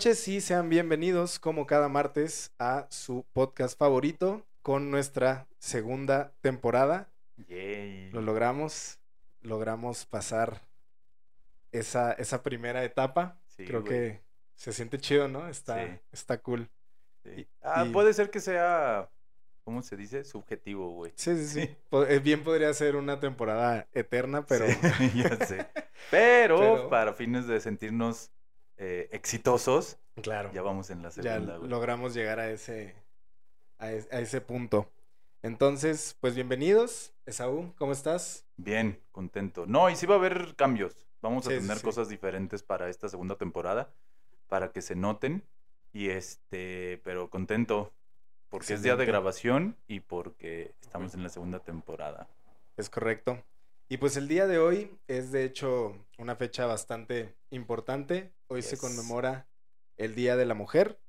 noches y sean bienvenidos como cada martes a su podcast favorito con nuestra segunda temporada. Yay. Lo logramos, logramos pasar esa, esa primera etapa. Sí, Creo güey. que se siente chido, ¿no? Está, Sí. está cool. Sí. y- Ah, y- puede ser que sea, ¿cómo se dice? Subjetivo, güey. Sí, sí, sí. Eh, Bien podría ser una temporada eterna, pero Sí, ya sé. Pero, Pero- para fines de sentirnos eh, exitosos, claro. ya vamos en la ya segunda, güey. logramos llegar a ese, a es- a ese punto. Entonces, pues bienvenidos. Esaú, ¿cómo estás? Bien, contento. No, y sí va a haber cambios. Vamos a Sí, tener sí. cosas diferentes para esta segunda temporada, para que se noten. Y este, pero contento, porque es día de grabación y porque estamos en la segunda temporada. Es correcto. Y pues el día de hoy es de hecho una fecha bastante importante. Hoy se conmemora el Día de la Mujer.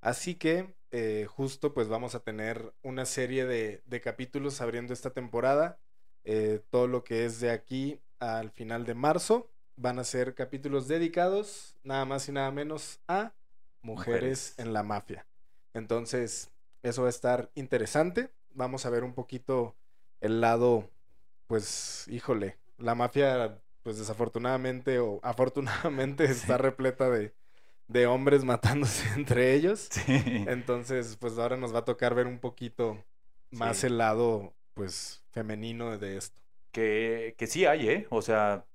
Así que eh, justo pues vamos a tener una serie de, de capítulos abriendo esta temporada. Eh, todo lo que es de aquí al final de marzo van a ser capítulos dedicados nada más y nada menos a mujeres Mujeres. en la mafia. Entonces, eso va a estar interesante. Vamos a ver un poquito el lado, pues, híjole, la mafia, pues desafortunadamente o afortunadamente está repleta de, de hombres matándose entre ellos. Sí. Entonces, pues ahora nos va a tocar ver un poquito más Sí. el lado, pues, femenino de esto. Que, que sí hay, ¿eh? O sea,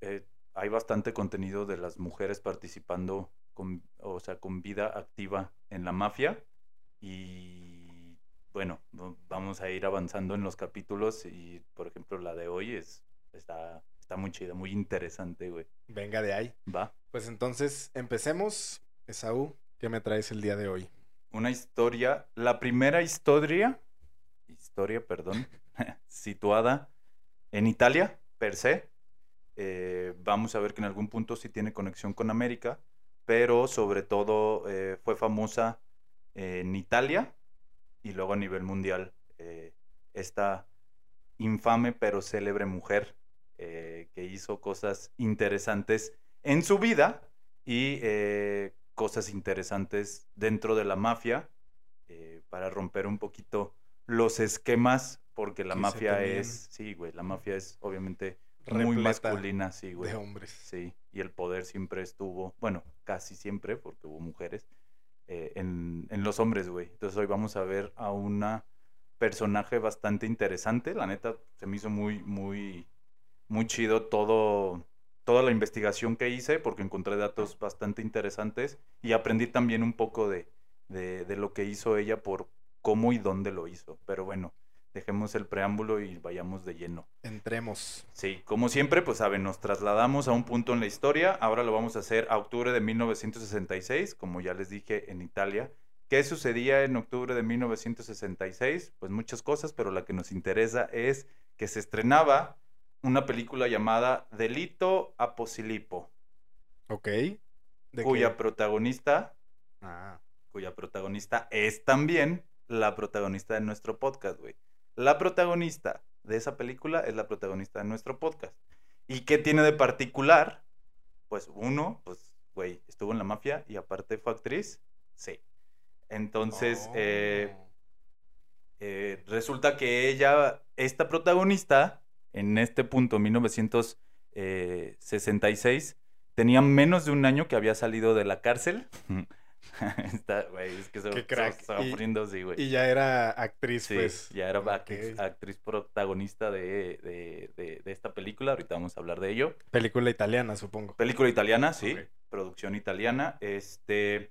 eh, hay bastante contenido de las mujeres participando, con, o sea, con vida activa en la mafia. Y bueno, no- vamos a ir avanzando en los capítulos y, por ejemplo, la de hoy es, está, está muy chida, muy interesante, güey. Venga de ahí. Va. Pues entonces, empecemos. Esaú, ¿qué me traes el día de hoy? Una historia, la primera historia, historia, perdón, situada en Italia, per se. Eh, vamos a ver que en algún punto sí tiene conexión con América, pero sobre todo eh, fue famosa en Italia y luego a nivel mundial. eh, esta infame pero célebre mujer eh, que hizo cosas interesantes en su vida y eh, cosas interesantes dentro de la mafia para romper un poquito los esquemas, porque la mafia es, sí, güey, la mafia es obviamente muy masculina, sí, güey. De hombres. Sí, y el poder siempre estuvo, bueno, casi siempre, porque hubo mujeres, eh, en, los hombres, güey. Entonces hoy vamos a ver a una personaje bastante interesante. La neta, se me hizo muy, muy, muy chido todo, toda la investigación que hice, porque encontré datos bastante interesantes y aprendí también un poco de, de, de lo que hizo ella por cómo y dónde lo hizo. Pero bueno, dejemos el preámbulo y vayamos de lleno. Entremos. Sí, como siempre, pues saben, nos trasladamos a un punto en la historia. Ahora lo vamos a hacer a octubre de 1966, como ya les dije, en Italia. ¿Qué sucedía en octubre de 1966? Pues muchas cosas, pero la que nos interesa es que se estrenaba una película llamada Delito a Posilipo, Ok. ¿De cuya qué? protagonista, Ah, cuya protagonista es también la protagonista de nuestro podcast, güey. La protagonista de esa película es la protagonista de nuestro podcast. ¿Y qué tiene de particular? Pues uno, pues, güey, estuvo en la mafia y aparte fue actriz. Sí. Entonces, eh, Oh. eh, resulta que ella, esta protagonista, en este punto, 1966, tenía menos de un año que había salido de la cárcel. Está, güey, es que se, Y- poniendo así, güey. Y ya era actriz, Sí, pues. ya era actriz, protagonista de, de- de- de esta película. Ahorita vamos a hablar de ello. Película italiana, supongo. Película italiana, sí. Producción italiana. Este.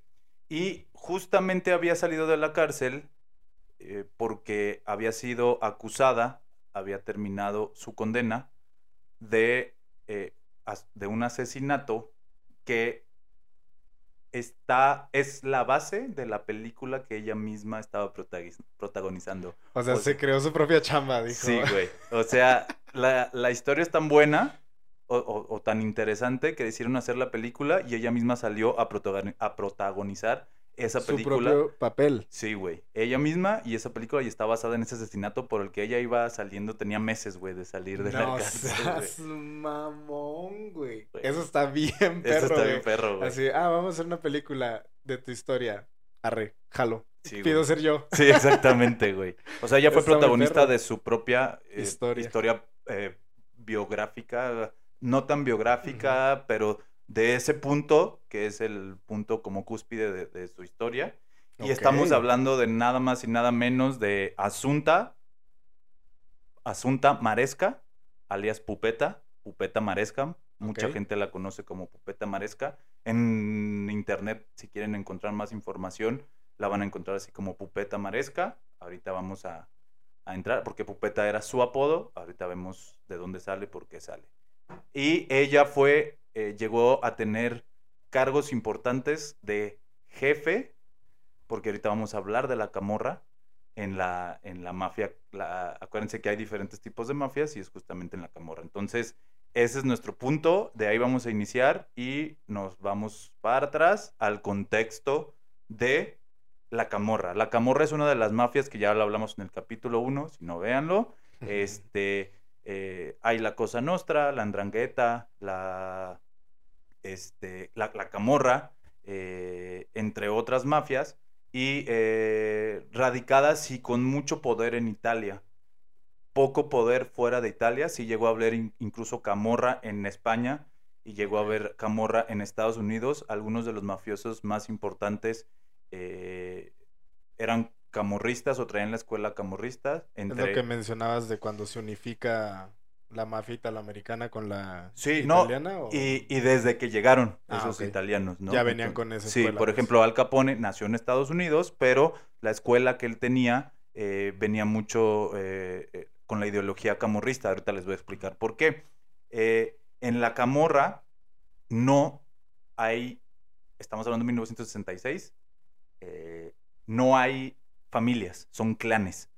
Y justamente había salido de la cárcel eh, porque había sido acusada, había terminado su condena de, eh, de un asesinato que está, es la base de la película que ella misma estaba protagonizando. O sea, o se creó su propia chamba, dijo. Sí, güey. O sea, la, la historia es tan buena o, o- o tan interesante que decidieron hacer la película y ella misma salió a, a protagonizar esa Su película... propio papel. Sí, güey. Ella misma y esa película y está basada en ese asesinato por el que ella iba saliendo, tenía meses, güey, de salir de la cárcel, seas mamón, güey. Eso está bien Eso perro, está bien perro, güey. Así, ah, vamos a hacer una película de tu historia. Arre, jalo. Sí, Pido ser yo. Sí, exactamente, güey. O sea, ella fue Está protagonista de su propia eh, Historia. historia eh, biográfica, no tan biográfica, pero de ese punto, que es el punto como cúspide de, de su historia. Y estamos hablando de nada más y nada menos de Asunta, Asunta Maresca, alias Pupeta, Pupeta Maresca. Mucha gente la conoce como Pupeta Maresca. En internet, si quieren encontrar más información, la van a encontrar así como Pupeta Maresca. Ahorita vamos a, a entrar, porque Pupeta era su apodo. Ahorita vemos de dónde sale, por qué sale. Y ella fue, eh, llegó a tener cargos importantes de jefe, porque ahorita vamos a hablar de la camorra en la, en la mafia. La, acuérdense que hay diferentes tipos de mafias y es justamente en la camorra. Entonces, ese es nuestro punto, de ahí vamos a iniciar y nos vamos para atrás al contexto de la camorra. La camorra es una de las mafias que ya lo hablamos en el capítulo 1, si no véanlo. Este, eh, hay la Cosa Nostra, la Andrangheta, la, este, la, la Camorra, eh, entre otras mafias, y eh, radicadas y con mucho poder en Italia. Poco poder fuera de Italia, sí llegó a haber in- incluso Camorra en España y llegó a haber Camorra en Estados Unidos. Algunos de los mafiosos más importantes eh, eran camorristas o traían la escuela camorrista. Es lo Entre... que mencionabas de cuando se unifica la mafia italoamericana con la Sí, no, italiana. o- Y, y desde que llegaron Ah, esos italianos, ¿no? Ya venían con esa Sí, escuela, por pues. ejemplo, Al Capone nació en Estados Unidos, pero la escuela que él tenía eh, venía mucho eh, eh, con la ideología camorrista. Ahorita les voy a explicar por qué. Eh, en la camorra no hay, estamos hablando de 1966, eh, no hay familias, son clanes.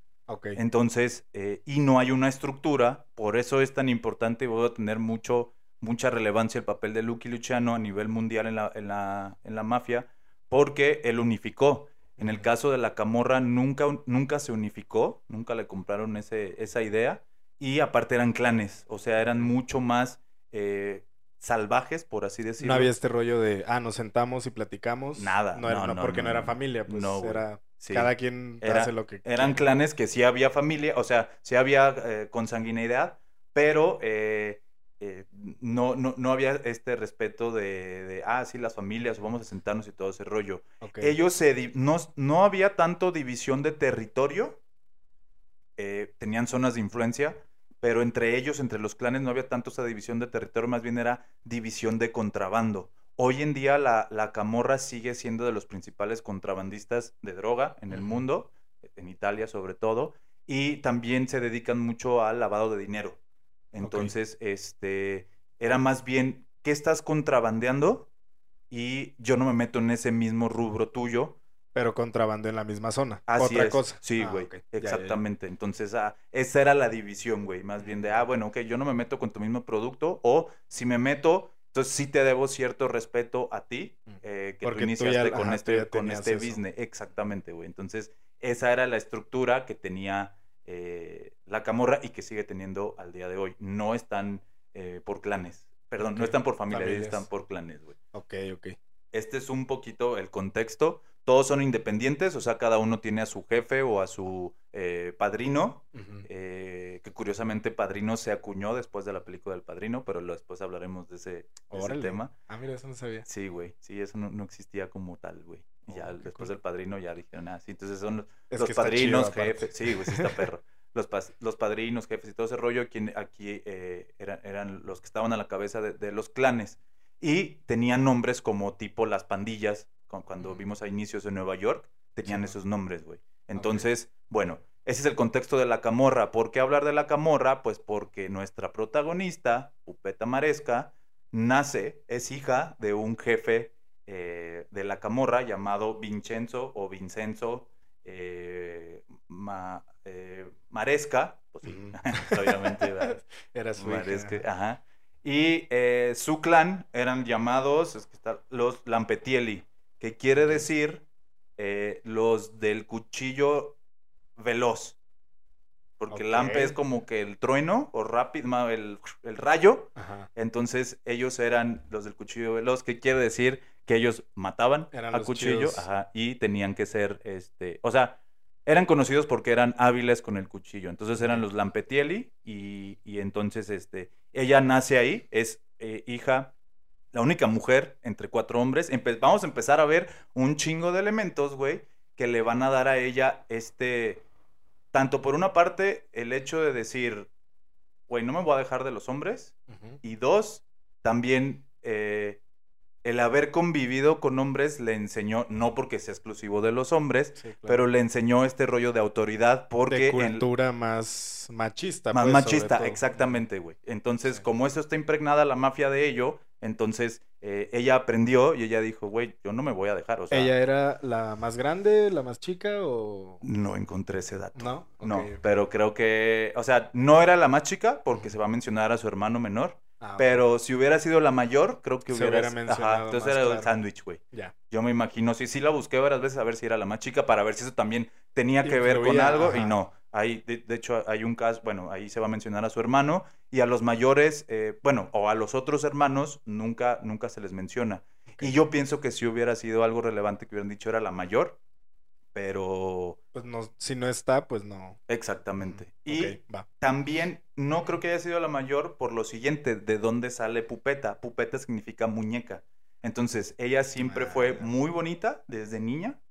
Entonces, eh, y no hay una estructura, por eso es tan importante y voy a tener mucho, mucha relevancia el papel de Lucky Luciano a nivel mundial en la, en la, en la mafia, porque él unificó. En el caso de la camorra nunca, nunca se unificó, nunca le compraron ese, esa idea, y aparte eran clanes, o sea, eran mucho más eh, salvajes, por así decirlo. No había este rollo de, ah, nos sentamos y platicamos. Nada, No, era- no, no, no, porque no, no, era familia, pues era Sí. cada quien Era- hace lo que Eran quiere. clanes que sí había familia, o sea, sí había eh, consanguineidad, pero eh, eh, no, no, no había este respeto de, de, ah, sí, las familias, vamos a sentarnos y todo ese rollo. Ellos se... No, no había tanto división de territorio, eh, tenían zonas de influencia, pero entre ellos, entre los clanes, no había tanto esa división de territorio, más bien era división de contrabando. Hoy en día la, la camorra sigue siendo de los principales contrabandistas de droga en el mundo, en Italia sobre todo, y también se dedican mucho al lavado de dinero. Entonces, este, era más bien, ¿qué estás contrabandeando? Y yo no me meto en ese mismo rubro tuyo, Pero contrabando en la misma zona. Así Otra es. cosa. Sí, Ah, güey. Ya, ya. Exactamente. Entonces, ah, esa era la división, güey. Más bien de, ah, bueno, ok, yo no me meto con tu mismo producto. O si me meto, entonces sí te debo cierto respeto a ti, Mm. eh, que Porque tú tú iniciaste ya- con ajá, este, con este eso. business. Exactamente, güey. Entonces, esa era la estructura que tenía eh, la camorra y que sigue teniendo al día de hoy. No están eh, por clanes. Perdón, no están por familias, familias. están por clanes, güey Ok, ok. este es un poquito el contexto. Todos son independientes, o sea, cada uno tiene a su jefe o a su eh, padrino, eh, que curiosamente padrino se acuñó después de la película del padrino, pero lo- después hablaremos de ese, de ese tema. Ah, mira, eso no sabía. Sí, güey, sí, eso no, no existía como tal, güey. Y ya Oh, después cool. del padrino ya dijeron, ah, sí, entonces son los, Es padrinos, chido, jefes, sí, güey, sí está perro. Los, los padrinos, jefes y todo ese rollo, quien, aquí eh, eran, eran los que estaban a la cabeza de, de los clanes. Y tenían nombres como tipo las pandillas, cuando vimos a inicios en Nueva York, tenían Sí. esos nombres, güey. Entonces, bueno, ese es el contexto de la camorra. ¿Por qué hablar de la camorra? Pues porque nuestra protagonista, Pupeta Maresca, nace, es hija de un jefe eh, de la camorra llamado Vincenzo o Vincenzo eh, Ma- eh, Maresca. Pues sí, Ujú. obviamente. ¿verdad? Era su Maresca, hija. ajá. Y su clan eran llamados es que está, los Lampetieli, que quiere decir eh, los del cuchillo veloz. Porque el lampe es como que el trueno o rápido, el, el rayo. Ajá. Entonces ellos eran los del cuchillo veloz, que quiere decir que ellos mataban Eran a cuchillo ajá, y tenían que ser, este, o sea, eran conocidos porque eran hábiles con el cuchillo. Entonces eran los Lampetielli y, y entonces este, ella nace ahí, es eh, hija, la única mujer entre cuatro hombres. Empe- vamos a empezar a ver un chingo de elementos, güey, que le van a dar a ella este, tanto por una parte el hecho de decir, güey, no me voy a dejar de los hombres. Y dos, también eh, el haber convivido con hombres le enseñó, no porque sea exclusivo de los hombres, Sí, claro. pero le enseñó este rollo de autoridad porque... de cultura más machista. más pues, machista, exactamente, güey. Entonces, Sí. como eso está impregnada la mafia de ello, entonces eh, ella aprendió y ella dijo, güey, yo no me voy a dejar, o sea, ¿Ella era la más grande, la más chica o...? no encontré ese dato. No. No, pero creo que, o sea, no era la más chica porque se va a mencionar a su hermano menor, Ah, pero si hubiera sido la mayor, creo que Se hubiera... hubiera Ajá, mencionado entonces más, era el sándwich, güey. Ya. Yo me imagino, sí, sí la busqué varias veces a ver si era la más chica para ver si eso también tenía que ver con algo y no. Ahí, de, de hecho, hay un caso, bueno, ahí se va a mencionar a su hermano y a los mayores, eh, bueno, o a los otros hermanos, nunca, nunca se les menciona. Ok. Y yo pienso que si hubiera sido algo relevante que hubieran dicho era la mayor, pero Pues no, si no está, pues no. exactamente. Mm, Y va. también no creo que haya sido la mayor por lo siguiente, de dónde sale Pupeta. Pupeta significa muñeca. Entonces, ella siempre Ah, fue ya. muy bonita desde niña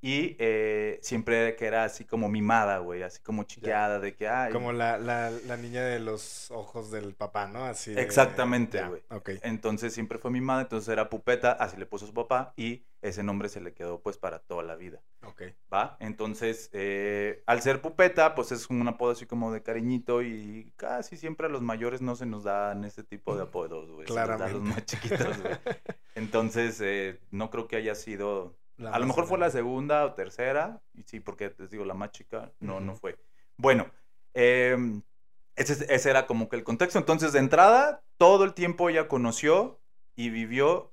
Y eh, siempre que era así como mimada, güey, así como chiqueada, de que, ay, Como la, la, la niña de los ojos del papá, ¿no? Así de- Exactamente, güey. Ok. entonces siempre fue mimada, entonces era Pupeta, así le puso su papá y ese nombre se le quedó pues para toda la vida. Ok. ¿Va? Entonces, eh, al ser pupeta, pues es un apodo así como de cariñito y casi siempre a los mayores no se nos dan ese tipo de apodos, güey. Se nos da a los Claramente. más chiquitos, güey. Entonces, eh, no creo que haya sido... La a lo mejor fue la segunda o tercera, y sí, porque les digo, la más chica no, no fue. Bueno, em, ese, ese era como que el contexto. Entonces, de entrada, todo el tiempo ella conoció y vivió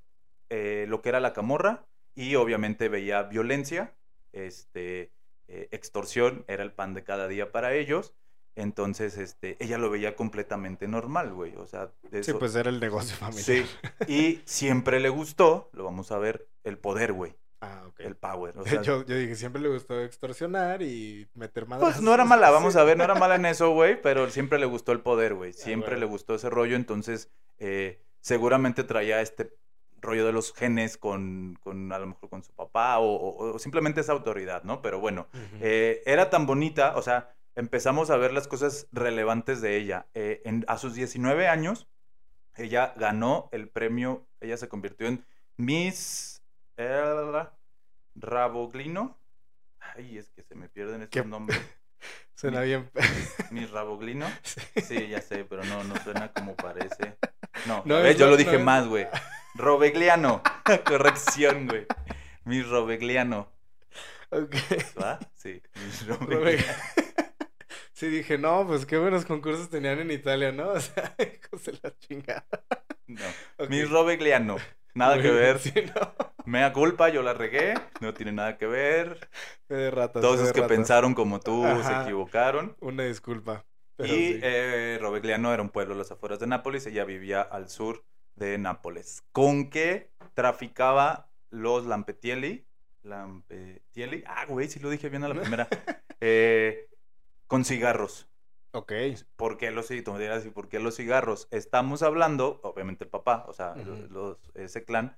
eh, lo que era la camorra y obviamente veía violencia, este, eh, extorsión, era el pan de cada día para ellos. Entonces, este, ella lo veía completamente normal, güey. O sea, de Sí, eso- pues era el negocio familiar. Sí, y siempre le gustó, lo vamos a ver, el poder, güey, Ah, ok. el power. O sea, yo, yo dije, siempre le gustó extorsionar y meter madrazos. pues no era mala, vamos a ver, no era mala en eso, güey, pero siempre le gustó el poder, güey. Siempre güey. le gustó ese rollo, entonces eh, seguramente traía este rollo de los genes con, con a lo mejor con su papá o, o- o simplemente esa autoridad, ¿no? Pero bueno, eh, era tan bonita, o sea, empezamos a ver las cosas relevantes de ella. Eh, en- a sus 19 años, ella ganó el premio, ella se convirtió en Miss eh, Raboglino. Ay, es que se me pierden estos ¿Qué? nombres. Suena bien. Miss Raboglino. Sí. Sí, ya sé, pero no, no suena como parece. No, No a ver, es yo lo- lo dije no más, güey. Robegliano. Corrección, güey. Miss Robegliano. Ok. ¿Va? Sí, Robegliano. Sí, dije, no, pues qué buenos concursos tenían en Italia, ¿no? O sea, hijos de la chingada. No. Miss Robegliano. Nada que ver. Sí, no. Mea culpa, yo la regué. No tiene nada que ver. Fe de ratas. Todos los que ratas. pensaron como tú se equivocaron. Una disculpa. Pero y sí. eh, Rovegliano era un pueblo a las afueras de Nápoles. Ella vivía al sur de Nápoles. ¿Con qué traficaba los Lampetielli? Lampetielli. Ah, güey, sí lo dije bien a la primera. Eh, con cigarros. Ok. ¿Por qué los, ci- tú me dirás, ¿y por qué los cigarros? Estamos hablando, obviamente el papá, o sea, los, ese clan,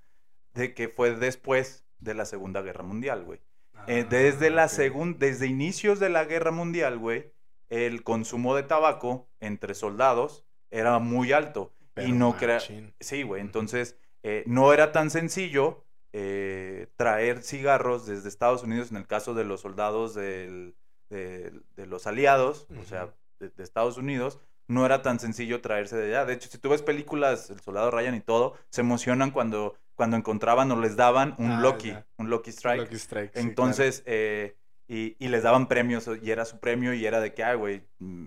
de que fue después de la Segunda Guerra Mundial, güey. Eh, Ah, desde la ok. segunda, desde inicios de la Guerra Mundial, güey, el consumo de tabaco entre soldados era muy alto. Pero y no crea... Sí, güey, entonces eh, no era tan sencillo eh, traer cigarros desde Estados Unidos, en el caso de los soldados del- de los aliados, o sea. De, de Estados Unidos, no era tan sencillo traerse de allá. De hecho, si tú ves películas, El Soldado Ryan y todo, se emocionan cuando, cuando encontraban o les daban un Ah, Lucky, ya. un Lucky Strike. Lucky Strike. sí, Entonces, eh, y, y les daban premios, y era su premio, y era de que, ay, güey, mm,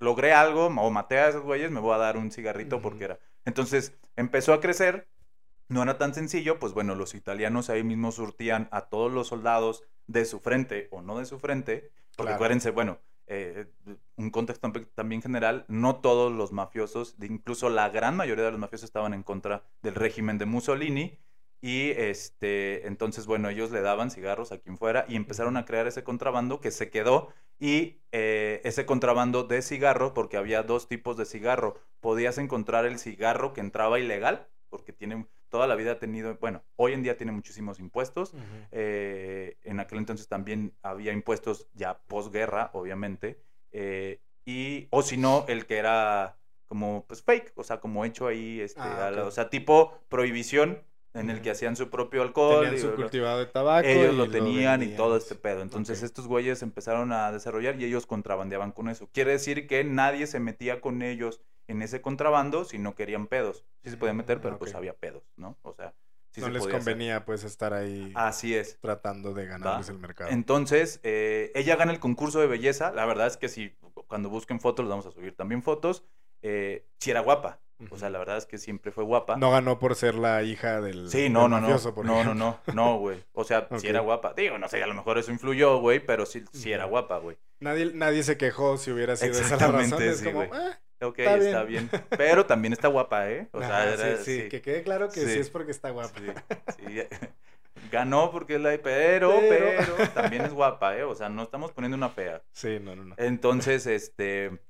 logré algo, o maté a esos güeyes, me voy a dar un cigarrito porque era. Entonces, empezó a crecer, no era tan sencillo, pues bueno, los italianos ahí mismo surtían a todos los soldados de su frente o no de su frente, porque Claro. acuérdense, bueno, eh, un contexto tambi- también general, no todos los mafiosos, incluso la gran mayoría de los mafiosos estaban en contra del régimen de Mussolini y este, entonces, bueno, ellos le daban cigarros a quien fuera y empezaron a crear ese contrabando que se quedó y eh, ese contrabando de cigarro, porque había dos tipos de cigarro, podías encontrar el cigarro que entraba ilegal, porque tiene toda la vida ha tenido, bueno, hoy en día tiene muchísimos impuestos, eh, en aquel entonces también había impuestos ya posguerra, obviamente. eh, y, o si no, el que era como pues fake, o sea, como hecho ahí, este, Ah, la- o sea, tipo prohibición en el que hacían su propio alcohol. Tenían y su cultivado de tabaco. ellos y lo tenían y todo este pedo. Entonces estos güeyes empezaron a desarrollar y ellos contrabandeaban con eso. Quiere decir que nadie se metía con ellos en ese contrabando si no querían pedos. Sí se podían meter, pero pues Ok. había pedos, ¿no? O sea, sí no se les podía hacer. convenía pues estar ahí Así es. tratando de ganarles el mercado. Entonces, eh, ella gana el concurso de belleza. La verdad es que si cuando busquen fotos, les vamos a subir también fotos. Eh, sí era guapa. O sea, la verdad es que siempre fue guapa. No ganó por ser la hija del, Sí, no, no, no. mafioso, No, no, no, no, güey. O sea, Ok. sí era guapa. Digo, no sé, a lo mejor eso influyó, güey, pero sí, sí era guapa, güey. Nadie, nadie se quejó si hubiera sido esa la razón. Exactamente, Es sí, como, güey. "Ah, Ok, Está está, bien. bien. Pero también está guapa, ¿eh? O sea, era- sí, sí, que quede claro que sí, Sí. es porque está guapa. Sí, sí. Ganó porque es la... Pero, Pero. pero, también es guapa, ¿eh? O sea, no estamos poniendo una fea. Sí, no, no, no. Entonces, este,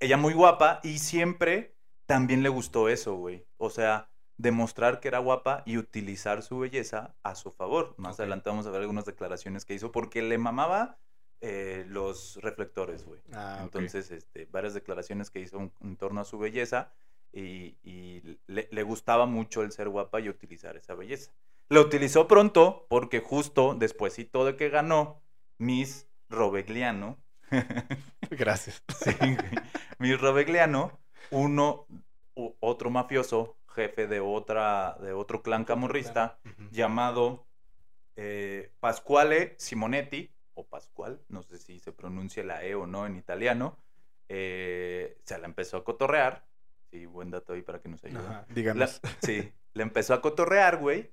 ella muy guapa y siempre también le gustó eso, güey. O sea, demostrar que era guapa y utilizar su belleza a su favor. Más Ok. adelante vamos a ver algunas declaraciones que hizo porque le mamaba eh, los reflectores, güey. Ah. Entonces, este, varias declaraciones que hizo en, en torno a su belleza y, y le, le gustaba mucho el ser guapa y utilizar esa belleza. Lo utilizó pronto porque justo despuesito de que ganó Miss Robegliano, Gracias. sí, Miss Robegliano, uno, u- otro mafioso, jefe de, otra, de otro clan camorrista, llamado eh, Pasquale Simonetti, o Pascual, no sé si se pronuncia la E o no en italiano, eh, se la empezó a cotorrear. Sí, buen dato ahí para que nos ayude. Ajá, La- díganos. sí, le empezó a cotorrear, güey.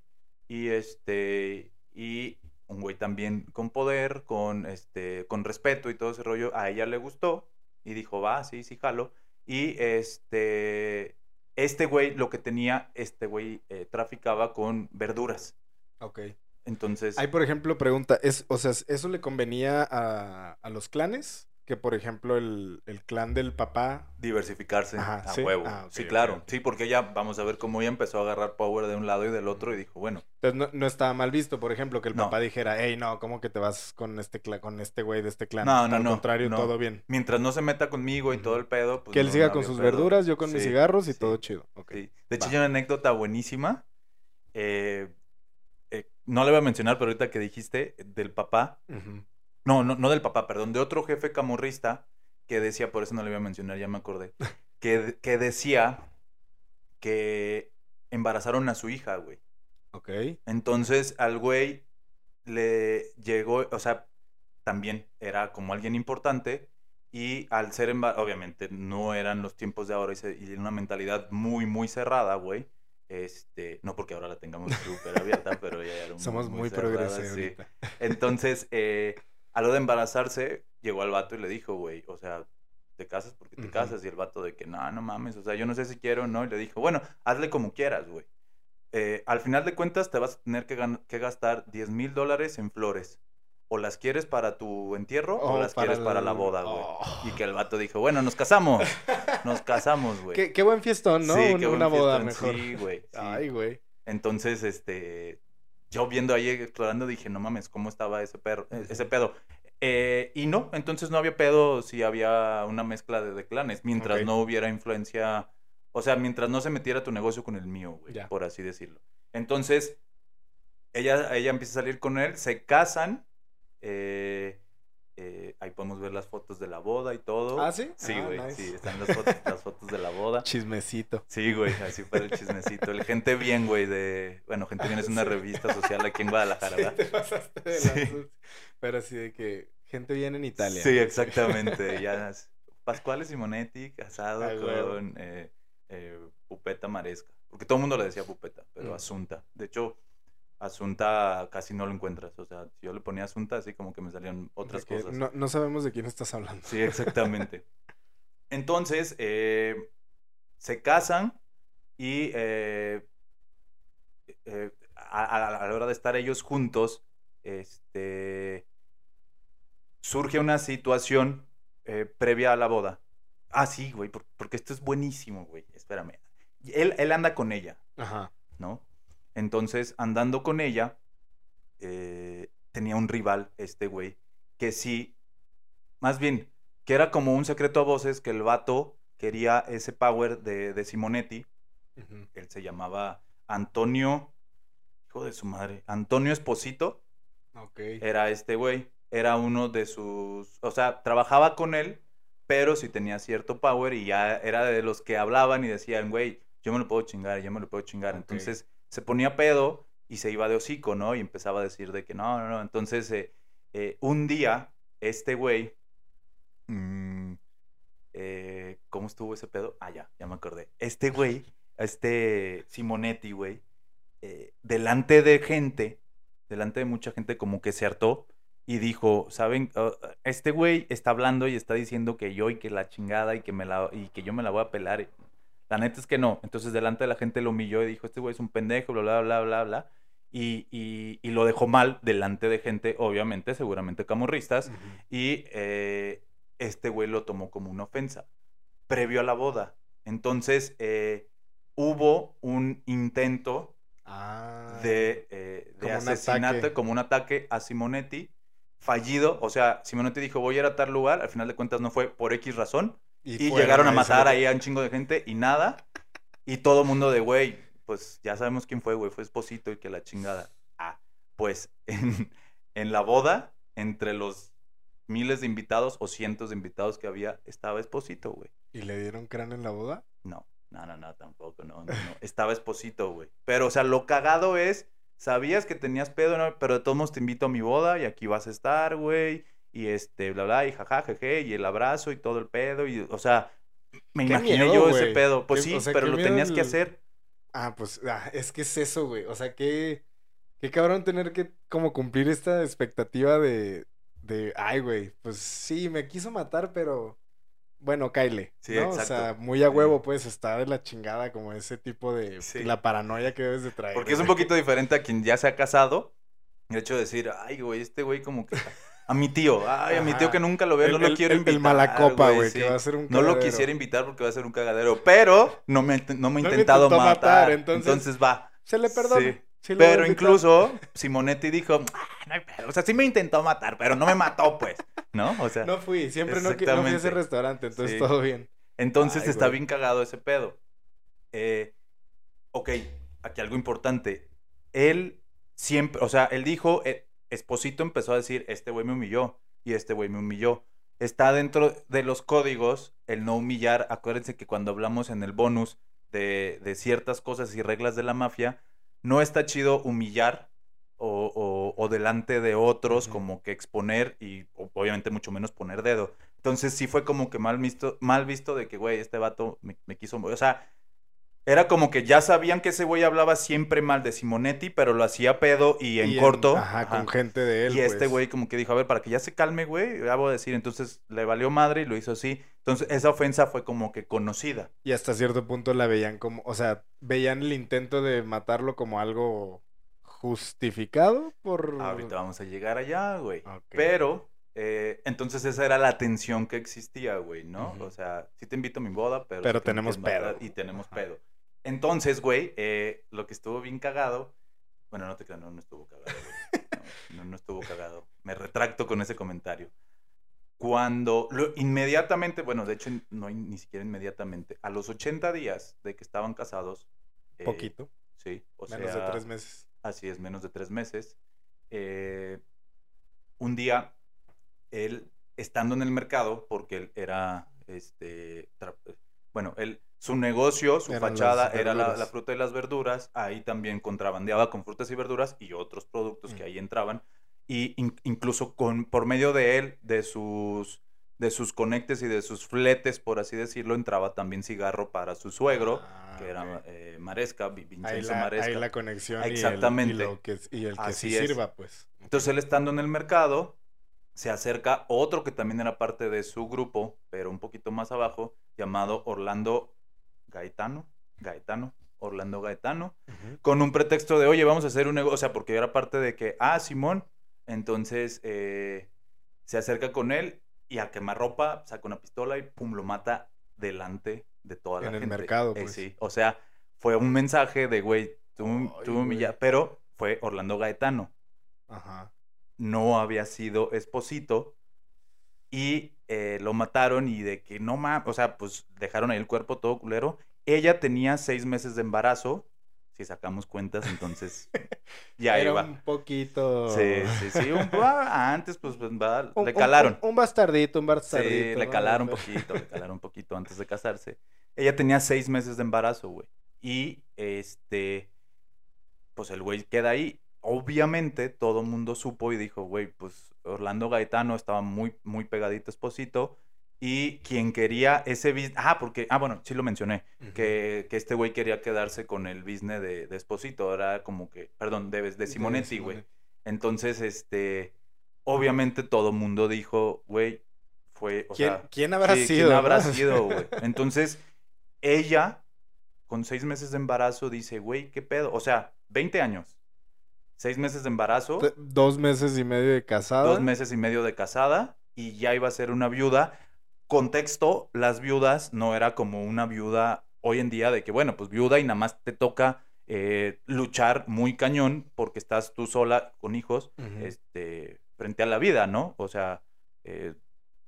Y este, y un güey también con poder, con este, con respeto y todo ese rollo, a ella le gustó y dijo, va, sí, sí, jalo. Y este, este güey, lo que tenía, este güey eh, traficaba con verduras. Ok. Entonces, Hay, por ejemplo, pregunta, es, o sea, ¿eso le convenía a, a los clanes? Que, por ejemplo, el, el clan del papá... diversificarse Ajá, a ¿sí? huevo. Ah, sí, claro. Sí, porque ella, vamos a ver cómo ella empezó a agarrar power de un lado y del otro y dijo, bueno, Entonces, no, no estaba mal visto, por ejemplo, que el No. papá dijera, hey, no, ¿cómo que te vas con este con este güey de este clan? No, no, Al no, contrario, no. todo bien. mientras no se meta conmigo y todo el pedo, pues que él siga con sus pedo. verduras, yo con mis cigarros y sí. todo chido. De hecho, hay una anécdota buenísima. eh, no le voy a mencionar, pero ahorita que dijiste del papá. No, no, no del papá, perdón, de otro jefe camorrista que decía, por eso no le voy a mencionar, ya me acordé. Que, que decía que embarazaron a su hija, güey. Ok. Entonces al güey le llegó, o sea, también era como alguien importante y al ser, obviamente no eran los tiempos de ahora y, se- y una mentalidad muy, muy cerrada, güey. Este, no porque ahora la tengamos súper abierta, pero ya era Somos muy, progresivos sí. Entonces, eh, a lo de embarazarse, llegó al vato y le dijo, güey, o sea, te casas porque te casas. Y el vato de que, no, no mames, o sea, yo no sé si quiero o no. Y le dijo, bueno, hazle como quieras, güey. Eh, al final de cuentas, te vas a tener que, que gastar 10 mil dólares en flores. O las quieres para tu entierro o, O las quieres para la boda, güey. Oh. Y que el vato dijo, bueno, nos casamos. Nos casamos, güey. Qué, qué buen fiestón, ¿no? Sí, Un- qué buen Una boda fiestón. mejor. Sí, güey. sí. Ay, güey. Entonces, este, yo viendo ahí, explorando, dije, no mames, ¿cómo estaba ese, perro, eh, ese pedo? Eh, y no, entonces no había pedo si había una mezcla de, de clanes, mientras no hubiera influencia, o sea, mientras no se metiera tu negocio con el mío, güey, por así decirlo. Entonces, ella, ella empieza a salir con él, se casan, eh, eh, ahí podemos ver las fotos de la boda y todo. ¿Ah, sí? Sí, Ah, güey, nice. sí, están las fotos, las fotos de la boda. Chismecito. Sí, güey, así para el chismecito. El Gente Bien, güey, de... Bueno, Gente Bien es una Sí. revista social aquí en Guadalajara, Sí, ¿verdad? te pasaste de Sí. Pero sí de que gente viene en Italia. Sí, exactamente. Ya Pascuale Simonetti casado Ay, con eh, eh, Pupeta Maresca. Porque todo el mundo le decía Pupeta, pero Mm. Asunta. De hecho, Asunta casi no lo encuentras. O sea, si yo le ponía Asunta, así como que me salían otras que cosas. No, no sabemos de quién estás hablando. Sí, exactamente. Entonces, eh, se casan y eh, eh, a, a- la hora de estar ellos juntos, este, surge una situación eh, previa a la boda. Ah, sí, güey, por- porque esto es buenísimo, güey. Espérame. Él, él anda con ella, Ajá. ¿no? Entonces, andando con ella, eh, tenía un rival, este güey, que sí, más bien, que era como un secreto a voces que el vato quería ese power de, de Simonetti. Él se llamaba Antonio, hijo de su madre, Antonio Esposito, Ok. era este güey, era uno de sus, o sea, trabajaba con él, pero sí tenía cierto power y ya era de los que hablaban y decían, güey, yo me lo puedo chingar, yo me lo puedo chingar. Entonces se ponía pedo y se iba de hocico, ¿no? Y empezaba a decir de que no, no, no. Entonces, eh, eh, un día, este güey, mm, eh, ¿cómo estuvo ese pedo? Ah, ya, ya me acordé. Este güey, este Simonetti, güey, eh, delante de gente, delante de mucha gente, como que se hartó y dijo, ¿saben? Uh, este güey está hablando y está diciendo que yo y que la chingada y que, me la, y que yo me la voy a pelar. La neta es que no. Entonces delante de la gente lo humilló y dijo, este güey es un pendejo, bla, bla, bla, bla, bla. Y, y- y lo dejó mal delante de gente, obviamente, seguramente camorristas. Y eh, este güey lo tomó como una ofensa, previo a la boda. Entonces, eh, hubo un intento Ah. de, eh, de Como un asesinato, ataque. como un ataque a Simonetti, fallido. O sea, Simonetti dijo, voy a ir a tal lugar, al final de cuentas no fue por X razón. Y, fueron llegaron a ese matar lugar. ahí a un chingo de gente y nada. Y todo mundo de, güey, pues ya sabemos quién fue, güey, fue Esposito y que la chingada. Ah, pues en, en la boda, entre los miles de invitados o cientos de invitados que había, estaba Esposito, güey. ¿Y le dieron cráneo en la boda? No, no, no, no, tampoco, no, no, no. Estaba Esposito, güey. Pero, o sea, lo cagado es, sabías que tenías pedo, ¿no? pero de todos modos te invito a mi boda y aquí vas a estar, güey. Y este, bla, bla, y jaja, jeje, y el abrazo y todo el pedo. Y, o sea, me imaginé miedo, yo ese pedo. Pues sí, o sea, pero lo tenías que hacer. Ah, pues ah, es que es eso, güey. O sea, qué, qué cabrón tener que como cumplir esta expectativa de, de, ay, güey, pues sí, me quiso matar, pero bueno, Kyle. Sí, ¿no? O sea, muy a huevo, pues está de la chingada como ese tipo de, Sí. la paranoia que debes de traer. Porque es un poquito diferente a quien ya se ha casado. El hecho de decir, ay, güey, este güey como que... A mi tío, ay, a mi tío que nunca lo veo, no lo el- quiero el- invitar. El malacopa, güey, sí. que va a ser un No lo cagadero. quisiera invitar porque va a ser un cagadero, pero no me, no me ha No intentado matar. matar, entonces... entonces- va. Se le perdona. Sí. Pero incluso Simonetti dijo, "Ah, no hay pedo". o sea, sí me intentó matar, pero no me mató, pues, ¿no? O sea, No fui, siempre no, no fui a ese restaurante, entonces todo bien. entonces Ay, está güey. bien cagado ese pedo. Eh, ok, aquí algo importante. Él siempre, o sea, él dijo, eh, Esposito empezó a decir, este güey me humilló y este güey me humilló. Está dentro de los códigos el no humillar. Acuérdense que cuando hablamos en el bonus de, de ciertas cosas y reglas de la mafia, no está chido humillar o, o- o delante de otros, como que exponer y obviamente mucho menos poner dedo. Entonces sí fue como que mal visto, mal visto de que, güey, este vato me, me quiso... O sea, era como que ya sabían que ese güey hablaba siempre mal de Simonetti, pero lo hacía pedo y en Y corto. Ajá, ajá. con gente de él. Y este pues. güey como que dijo, a ver, para que ya se calme, güey, ya voy a decir. Entonces le valió madre y lo hizo así. Entonces esa ofensa fue como que conocida. Y hasta cierto punto la veían como, o sea, veían el intento de matarlo como algo justificado por... Ahorita vamos a llegar allá, güey. Pero, eh, entonces esa era la tensión que existía, güey, ¿no? O sea, sí te invito a mi boda, pero... Pero tenemos pedo. Y tenemos Ajá. pedo. Entonces, güey, eh, lo que estuvo bien cagado... Bueno, no te creas, no, no estuvo cagado, güey. No, no, no estuvo cagado. Me retracto con ese comentario. Cuando, lo- inmediatamente, bueno, de hecho, no ni siquiera inmediatamente, a los 80 días de que estaban casados... eh, Poquito, Sí, o menos sea, de tres meses. Así es, menos de tres meses. Eh, un día, él, estando en el mercado, porque él era, este, tra- bueno, él, su negocio, su Eran fachada era la, fruta y las verduras, ahí también contrabandeaba con frutas y verduras y otros productos que Mm. ahí entraban, y in- incluso con, por medio de él, de sus, de sus conectes y de sus fletes, por así decirlo, entraba también cigarro para su suegro, Ah, que era eh, Maresca, Ahí Vincenzo la, Maresca. ahí la conexión y el- Exactamente. y, lo que, y el que Así sirva, pues. Entonces él estando en el mercado, se acerca otro que también era parte de su grupo, pero un poquito más abajo, llamado Orlando Gaetano. Gaetano, Orlando Gaetano, con un pretexto de, oye, vamos a hacer un negocio, o sea, porque era parte de que, ah, Simón, entonces eh, se acerca con él y a quemarropa saca una pistola y pum, lo mata delante de toda la En el gente. mercado, Eh, pues. sí, o sea, fue un mensaje de, güey, tú, Ay, tú güey. humilla- pero fue Orlando Gaetano Ajá. no había sido esposito y eh, lo mataron y de que no mames, o sea, pues dejaron ahí el cuerpo todo culero. Ella tenía seis meses de embarazo, si sacamos cuentas, entonces ya Era iba. un poquito... Sí, sí, sí, un, ah, antes pues pues, va, Un- le calaron. Un, un bastardito, un bastardito. Sí, le calaron un poquito, le calaron un poquito antes de casarse. Ella tenía seis meses de embarazo, güey. Y este, pues el güey queda ahí. Obviamente todo el mundo supo y dijo, güey, pues Orlando Gaetano estaba muy, muy pegadito a Esposito. Y quien quería ese business, ah, porque, ah, bueno, sí lo mencioné, que, que este güey quería quedarse con el business de, de Esposito, era como que, perdón, de, de Simonetti, güey. Entonces, este, obviamente todo mundo dijo, güey, fue, o ¿Quién, sea, quién habrá sí, sido? ¿quién habrá sido, güey? Entonces, ella, con seis meses de embarazo, dice, güey, ¿qué pedo? O sea, 20 años, seis meses de embarazo, Dos meses y medio de casada. dos meses y medio de casada, y ya iba a ser una viuda. Contexto, las viudas no era como una viuda hoy en día de que, bueno, pues viuda y nada más te toca eh, luchar muy cañón porque estás tú sola con hijos este, frente a la vida, ¿no? O sea, eh,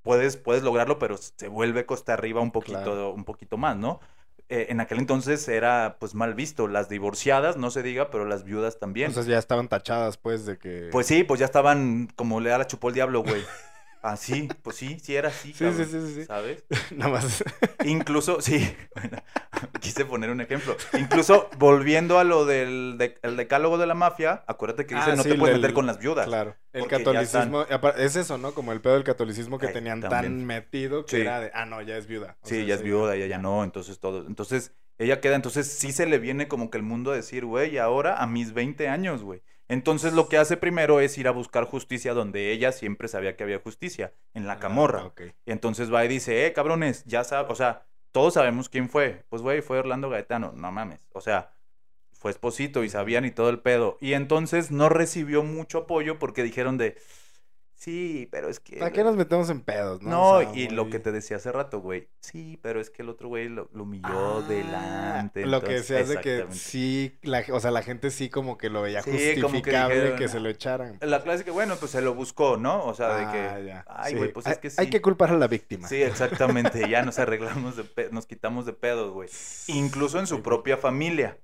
puedes, puedes lograrlo, pero se vuelve costa arriba un poquito, Claro. un poquito más, ¿no? Eh, en aquel entonces era pues mal visto. Las divorciadas, no se diga, pero las viudas también. Entonces ya estaban tachadas, pues, de que... pues sí, pues ya estaban como le da la chupó el diablo, güey. Así, pues sí, sí era así, Sí, sí, cabrón, sí, sí, sí. ¿sabes? Nada más... Incluso, sí, bueno, quise poner un ejemplo. Incluso volviendo a lo del de- el decálogo de la mafia, acuérdate que dice Ah, no sí, te puedes del- meter con las viudas. Claro. El catolicismo... apar- Es eso, ¿no? Como el pedo del catolicismo que tenían tan metido que Sí. era de... Ah, no, ya es viuda. O Sí, sea, ya es viuda, ella ya no, entonces todo. Entonces, ella queda, entonces sí se le viene como que el mundo a decir, güey, ahora a mis 20 años, güey. Entonces lo que hace primero es ir a buscar justicia donde ella siempre sabía que había justicia, en la Ah, camorra. ok. Y entonces va y dice, eh, cabrones, ya sabes, o sea, todos sabemos quién fue. Pues, güey, fue Orlando Gaetano, no mames. O sea, fue esposito y sabían y todo el pedo. Y entonces no recibió mucho apoyo porque dijeron de, sí, pero es que... ¿Para qué nos metemos en pedos, no? No, O sea, y lo que te decía hace rato, güey. Sí, pero es que el otro güey lo, lo humilló Ah, delante. Lo que entonces- decías de que sí, la, o sea, la gente sí como que lo veía Sí, que justificable que, dijeron, se lo echaran. La clásica, bueno, pues se lo buscó, ¿no? O sea, de Ah, que... ya, Ay, sí. güey, pues hay, es que sí. Hay que culpar a la víctima. Sí, exactamente. Ya nos arreglamos de pe- nos quitamos de pedos, güey. Incluso en su propia familia.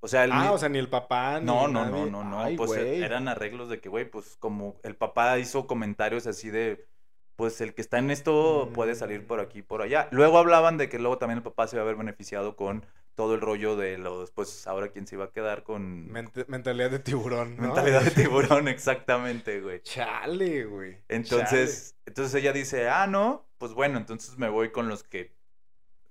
O sea, el Ah, o sea, ni el papá, ni No, no, no, no, no. Ay, pues güey. eran arreglos de que, güey, pues como el papá hizo comentarios así de, pues el que está en esto puede salir por aquí, por allá. Luego hablaban de que luego también el papá se iba a haber beneficiado con todo el rollo de los, pues ahora quién se iba a quedar con mentalidad de tiburón, ¿no? mentalidad de tiburón, exactamente, güey. Chale, güey. Entonces, entonces ella dice, ah, no, pues bueno, entonces me voy con los que,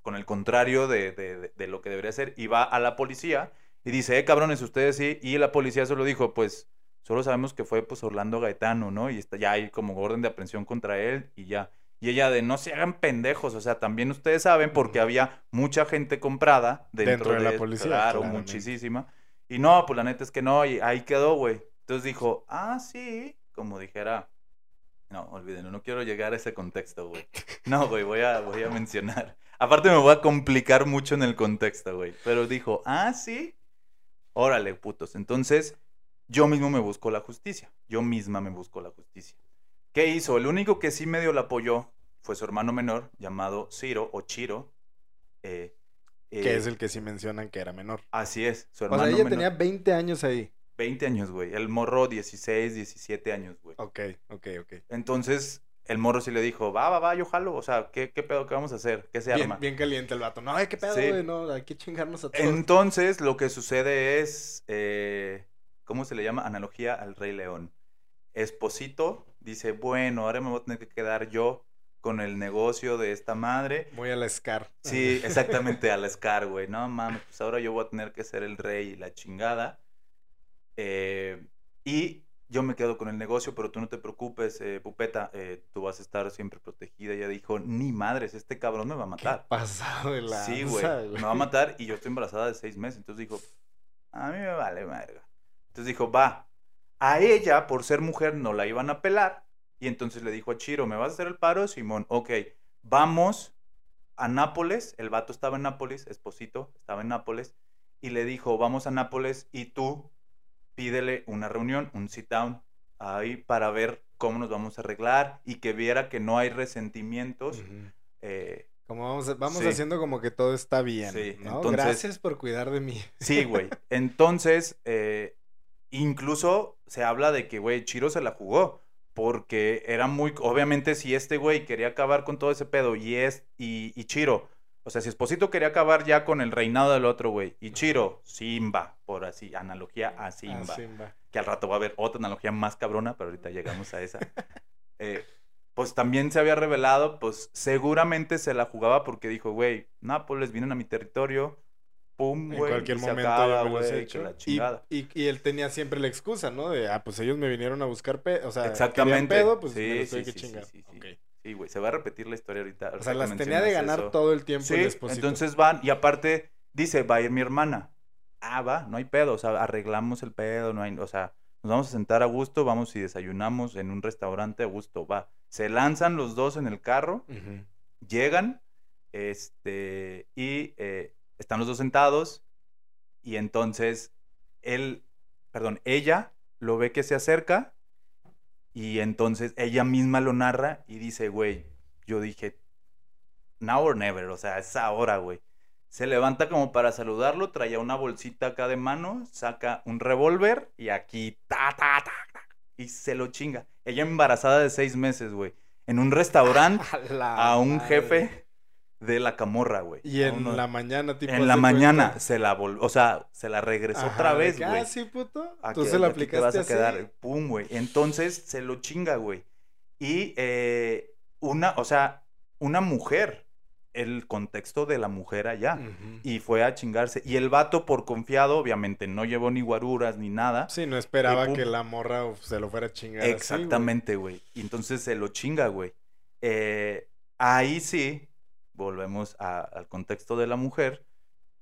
con el contrario de, de- de- de lo que debería ser, y va a la policía y dice, eh, cabrones, ustedes sí, y la policía solo dijo, pues, solo sabemos que fue, pues, Orlando Gaetano, ¿no? Y está, ya hay como orden de aprehensión contra él y ya. Y ella de, no se hagan pendejos, o sea, también ustedes saben porque había mucha gente comprada dentro, Dentro de la policía, Claro, claramente. muchísima. Y no, pues la neta es que no, y ahí quedó, güey. Entonces dijo, ah, sí, como dijera, no, olvídenlo, no quiero llegar a ese contexto, güey. No, güey, voy a, voy a mencionar. Aparte me voy a complicar mucho en el contexto, güey. Pero dijo, ah, sí, órale, putos. Entonces, yo mismo me busco la justicia. Yo misma me busco la justicia. ¿Qué hizo? El único que sí medio la apoyó fue su hermano menor, llamado Ciro o Chiro. eh, Que eh, es el que sí mencionan que era menor. Así es, su O hermano sea, ella menor. tenía 20 años ahí. 20 años, güey. El morro 16, 17 años, güey. Ok, ok, ok. Entonces, el morro sí le dijo, va, va, va, yo jalo. O sea, ¿qué, qué pedo? ¿Qué vamos a hacer? ¿Qué se Bien, arma? bien caliente el vato. No, ay, qué pedo, Sí. güey. No, hay que chingarnos a todos. Entonces, lo que sucede es, eh, ¿cómo se le llama? Analogía al Rey León. Esposito dice, bueno, ahora me voy a tener que quedar yo con el negocio de esta madre. Voy a la Scar. Sí, exactamente, a la Scar, güey. No mames, pues ahora yo voy a tener que ser el rey y la chingada. Eh, y yo me quedo con el negocio, pero tú no te preocupes, eh, Pupeta, eh, tú vas a estar siempre protegida. Ella dijo, ni madres, este cabrón me va a matar. ¿Qué pasado de la Sí, güey, me va a matar y yo estoy embarazada de seis meses. Entonces dijo, a mí me vale madre. Entonces dijo, va, a ella, por ser mujer, no la iban a pelar. Y entonces le dijo a Chiro, ¿me vas a hacer el paro, Simón? Ok, vamos a Nápoles. El vato estaba en Nápoles, esposito, estaba en Nápoles. Y le dijo, vamos a Nápoles y tú pídele una reunión, un sit down ahí para ver cómo nos vamos a arreglar y que viera que no hay resentimientos. eh, como vamos, vamos Sí. haciendo como que todo está bien. Sí, ¿no? entonces- Gracias por cuidar de mí. Sí, güey. Entonces, eh, incluso se habla de que, güey, Chiro se la jugó. Porque era muy. Obviamente, si este güey quería acabar con todo ese pedo y es. Y, y Chiro. O sea, si Esposito quería acabar ya con el reinado del otro güey. Y Chiro, Simba, por así, analogía a Simba. Ah, Simba. Que al rato va a haber otra analogía más cabrona, pero ahorita llegamos a esa. Eh, pues también se había revelado, pues seguramente se la jugaba porque dijo, güey, Nápoles vienen a mi territorio, pum, En güey, cualquier y se momento acaba, ya me que hecho. la Y, chingada. y, y él tenía siempre la excusa, ¿no? De, ah, pues ellos me vinieron a buscar pedo. O sea, Exactamente. pedo, pues Sí, me sí, que sí, chingar. sí, sí, sí. Sí, güey, se va a repetir la historia ahorita. O sea, las tenía de ganar eso. todo el tiempo Sí, el entonces van, y aparte dice, va a ir mi hermana. Ah, va, no hay pedo, o sea, arreglamos el pedo, no hay, o sea, nos vamos a sentar a gusto, vamos y desayunamos en un restaurante a gusto, va. Se lanzan los dos en el carro, llegan, este, y eh, están los dos sentados, y entonces él, perdón, ella lo ve que se acerca, y entonces ella misma lo narra y dice, güey, yo dije, now or never, o sea, es ahora, güey. Se levanta como para saludarlo, traía una bolsita acá de mano, saca un revólver y aquí, ta, ta, ta, ta, y se lo chinga. Ella embarazada de seis meses, güey, en un restaurante A, un madre. jefe de la camorra, güey. Y en uno- la mañana, tipo. en la mañana cuenta. se la volvió, o sea, se la regresó Ajá, otra vez, güey. Ah, sí, puto. Tú se la aquí te aplicaste vas a así. quedar, pum, güey. Entonces se lo chinga, güey. Y eh, una, o sea, una mujer, el contexto de la mujer allá. Y fue a chingarse. Y el vato, por confiado, obviamente, no llevó ni guaruras ni nada. Sí, no esperaba Y que la morra se lo fuera a chingar. Exactamente, güey. Y entonces se lo chinga, güey. Eh, ahí sí, volvemos a- al contexto de la mujer.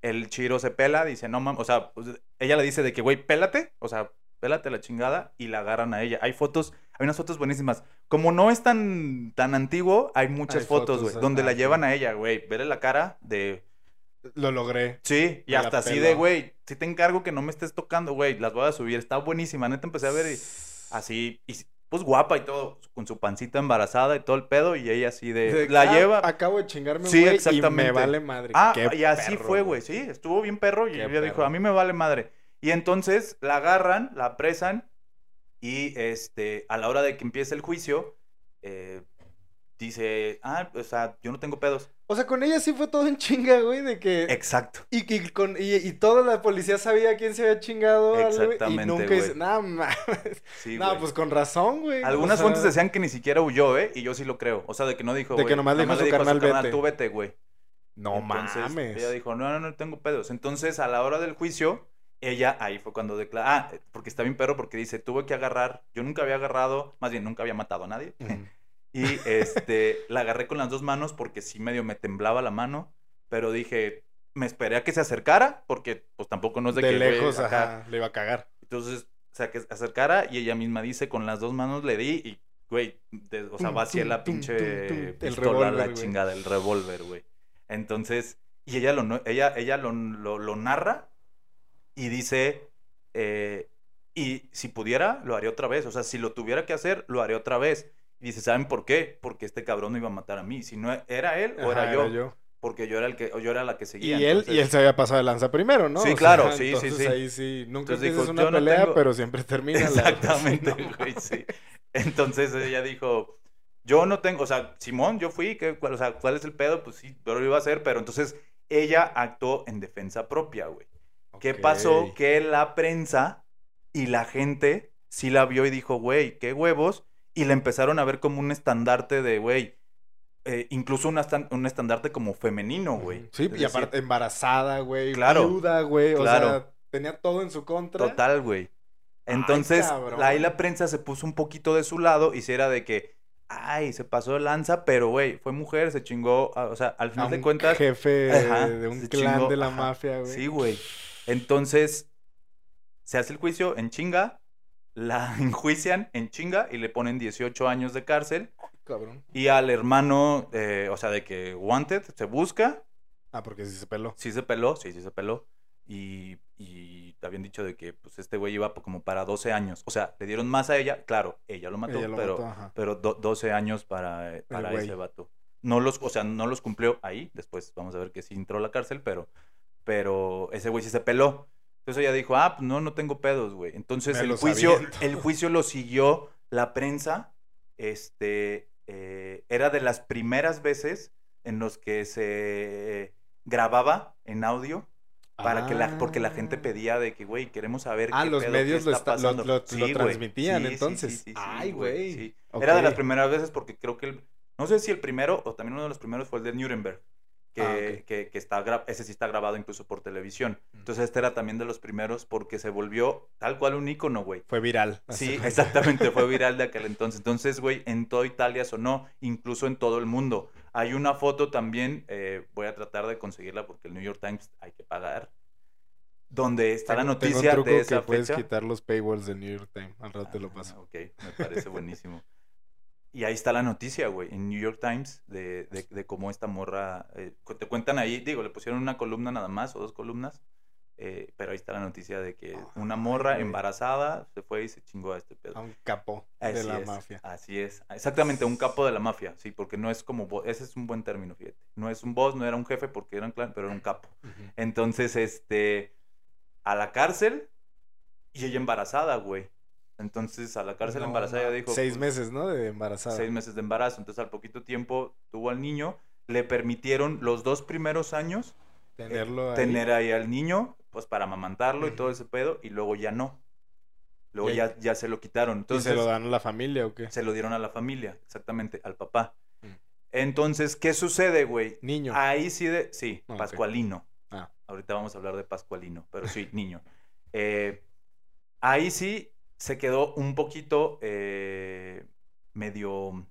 El chiro se pela, dice, no mames, o sea, pues, ella le dice de que, güey, pélate, o sea, pélate la chingada y la agarran a ella. Hay fotos, hay unas fotos buenísimas. Como no es tan, tan antiguo, hay muchas Hay fotos, güey, donde la llevan a ella, güey. Verle la cara de, Lo logré. sí, y hasta así de, güey, si te encargo que no me estés tocando, güey, las voy a subir. Está buenísima, neta, empecé a ver y así, y pues guapa y todo, con su pancita embarazada y todo el pedo, y ella así de, De- la ah, lleva. Acabo de chingarme, Sí, güey, y exactamente. me vale madre. Ah, Qué y así fue, güey, sí, estuvo bien perro, y Qué ella dijo, a mí me vale madre. Y entonces la agarran, la apresan, y este, a la hora de que empiece el juicio, eh, dice, ah, o sea, yo no tengo pedos. O sea, con ella sí fue todo en chinga, güey, de que... Exacto. Y, y, con, y, y toda la policía sabía quién se había chingado. Exactamente, Y nunca dice, nada mames. Sí, no, pues con razón, güey. o Algunas sea, fuentes decían que ni siquiera huyó, ¿eh? Y yo sí lo creo. O sea, de que no dijo, De que güey, nomás le dijo su carnal, "Vete". tú vete, güey. No Entonces, mames. Ella dijo, no, no, no tengo pedos. Entonces, a la hora del juicio, ella ahí fue cuando declara, ah, porque está bien perro, porque dice, tuve que agarrar, yo nunca había agarrado, más bien nunca había matado a nadie. Ujú. Y este, la agarré con las dos manos porque sí medio me temblaba la mano, pero dije, me esperé a que se acercara, porque pues tampoco no es de, de que, lejos, ajá, le iba a cagar. Entonces, o sea, que se acercara y ella misma dice, con las dos manos le di y, güey, o sea, vacié la pinche tum, tum. El pistola, revólver, la chingada, el revólver, güey. Entonces, y ella lo, ella, ella lo, lo, lo narra y dice, eh, y si pudiera, lo haría otra vez. O sea, si lo tuviera que hacer, lo haría otra vez. Y dice, ¿saben por qué? Porque este cabrón no iba a matar a mí. Si no era él o Ajá, era yo, porque yo era el que, yo era la que Y seguía. él, entonces- y él se había pasado de lanza primero, ¿no? Sí, O claro, sea, sí, sí, entonces sí. ahí sí, nunca Entonces dijo, una "Yo no pelea, tengo-" pero siempre termina la... Exactamente, No. güey, sí. Entonces ella dijo, yo no tengo, o sea, Simón, yo fui, ¿qué, cuál, o sea, ¿cuál es el pedo? Pues sí, pero lo iba a hacer, pero entonces ella actuó en defensa propia, güey. ¿Qué pasó? Que la prensa y la gente sí la vio y dijo, güey, qué huevos, y la empezaron a ver como un estandarte de, güey, eh, incluso un, estan- un estandarte como femenino, güey. Sí, Es y decir, aparte embarazada, güey. Claro, Viuda, güey. O claro. sea, tenía todo en su contra. Total, güey. Entonces, ahí la prensa se puso un poquito de su lado y si era de que, ay, se pasó de lanza, pero, güey, fue mujer, se chingó, o sea, al A final de un cuentas... jefe Ajá, de un clan chingó, de la ajá. mafia, güey. Sí, güey. Entonces, se hace el juicio en chinga, la enjuician en chinga y le ponen 18 años de cárcel. Cabrón. Y al hermano, eh, o sea, de que Wanted se busca, Ah, porque sí se peló. sí se peló, sí, sí se peló. Y, y te habían dicho de que pues este güey iba como para 12 años. O sea, le dieron más a ella, claro, ella lo mató, Ella lo pero, mató, ajá. pero do- 12 años para, eh, para güey. ese vato. No los, o sea, no los cumplió ahí. Después vamos a ver que sí entró a la cárcel, pero, pero ese güey sí se peló. Entonces ella dijo, ah, pues no, no tengo pedos, güey. Entonces Me el juicio, aviento. el juicio lo siguió la prensa. Este, eh, era de las primeras veces en los que se grababa en audio para que la, porque la gente Ah. pedía de que, güey, queremos saber Ah, qué los pedo, medios qué lo está lo- lo- lo Sí, güey. transmitían, Sí, entonces. sí, Ay, güey. Era de las primeras veces porque creo que el, no sé si el primero o también uno de los primeros fue el de Nuremberg, que, Ah, ok. que, que está ese sí está grabado incluso por televisión. Mm. Entonces este era también de los primeros porque se volvió tal cual un ícono, güey. Fue viral. Sí, exactamente, fue viral de aquel entonces. Entonces, güey, en toda Italia sonó, incluso en todo el mundo. Hay una foto también, eh, voy a tratar de conseguirla porque el New York Times hay que pagar, donde está la Tengo- tengo un noticia truco de esa que puedes fecha. quitar los paywalls de New York Times. Al rato te lo Ah, paso. Ok, me parece buenísimo. Y ahí está la noticia, güey, en New York Times, de, de, de cómo esta morra, eh, te cuentan ahí, digo, le pusieron una columna nada más, o dos columnas, eh, pero ahí está la noticia de que una Ay, morra embarazada se fue y se chingó a este pedo. A un capo de la es, mafia. Así es, exactamente, un capo de la mafia, sí, porque no es como, ese es un buen término, fíjate, no es un boss, no era un jefe porque era un clan, pero era un capo. Entonces, este, a la cárcel y ella embarazada, güey. Entonces, a la cárcel No, embarazada ma- dijo... Seis pues, meses, ¿no? De embarazada. Seis meses de embarazo. Entonces, al poquito tiempo tuvo al niño. Le permitieron los dos primeros años eh, Tenerlo ahí. tener ahí al niño, pues para amamantarlo y todo ese pedo, y luego ya no. Luego Y ya, ya se lo quitaron. ¿Y Entonces, se lo dan a la familia o qué? se lo dieron a la familia, exactamente, al papá. Mm. Entonces, ¿qué sucede, güey? Niño. Ahí sí de. Sí, Ah. Pascualino. Ah. Ahorita vamos a hablar de Pascualino, pero sí, niño. Eh, ahí sí se quedó un poquito eh, medio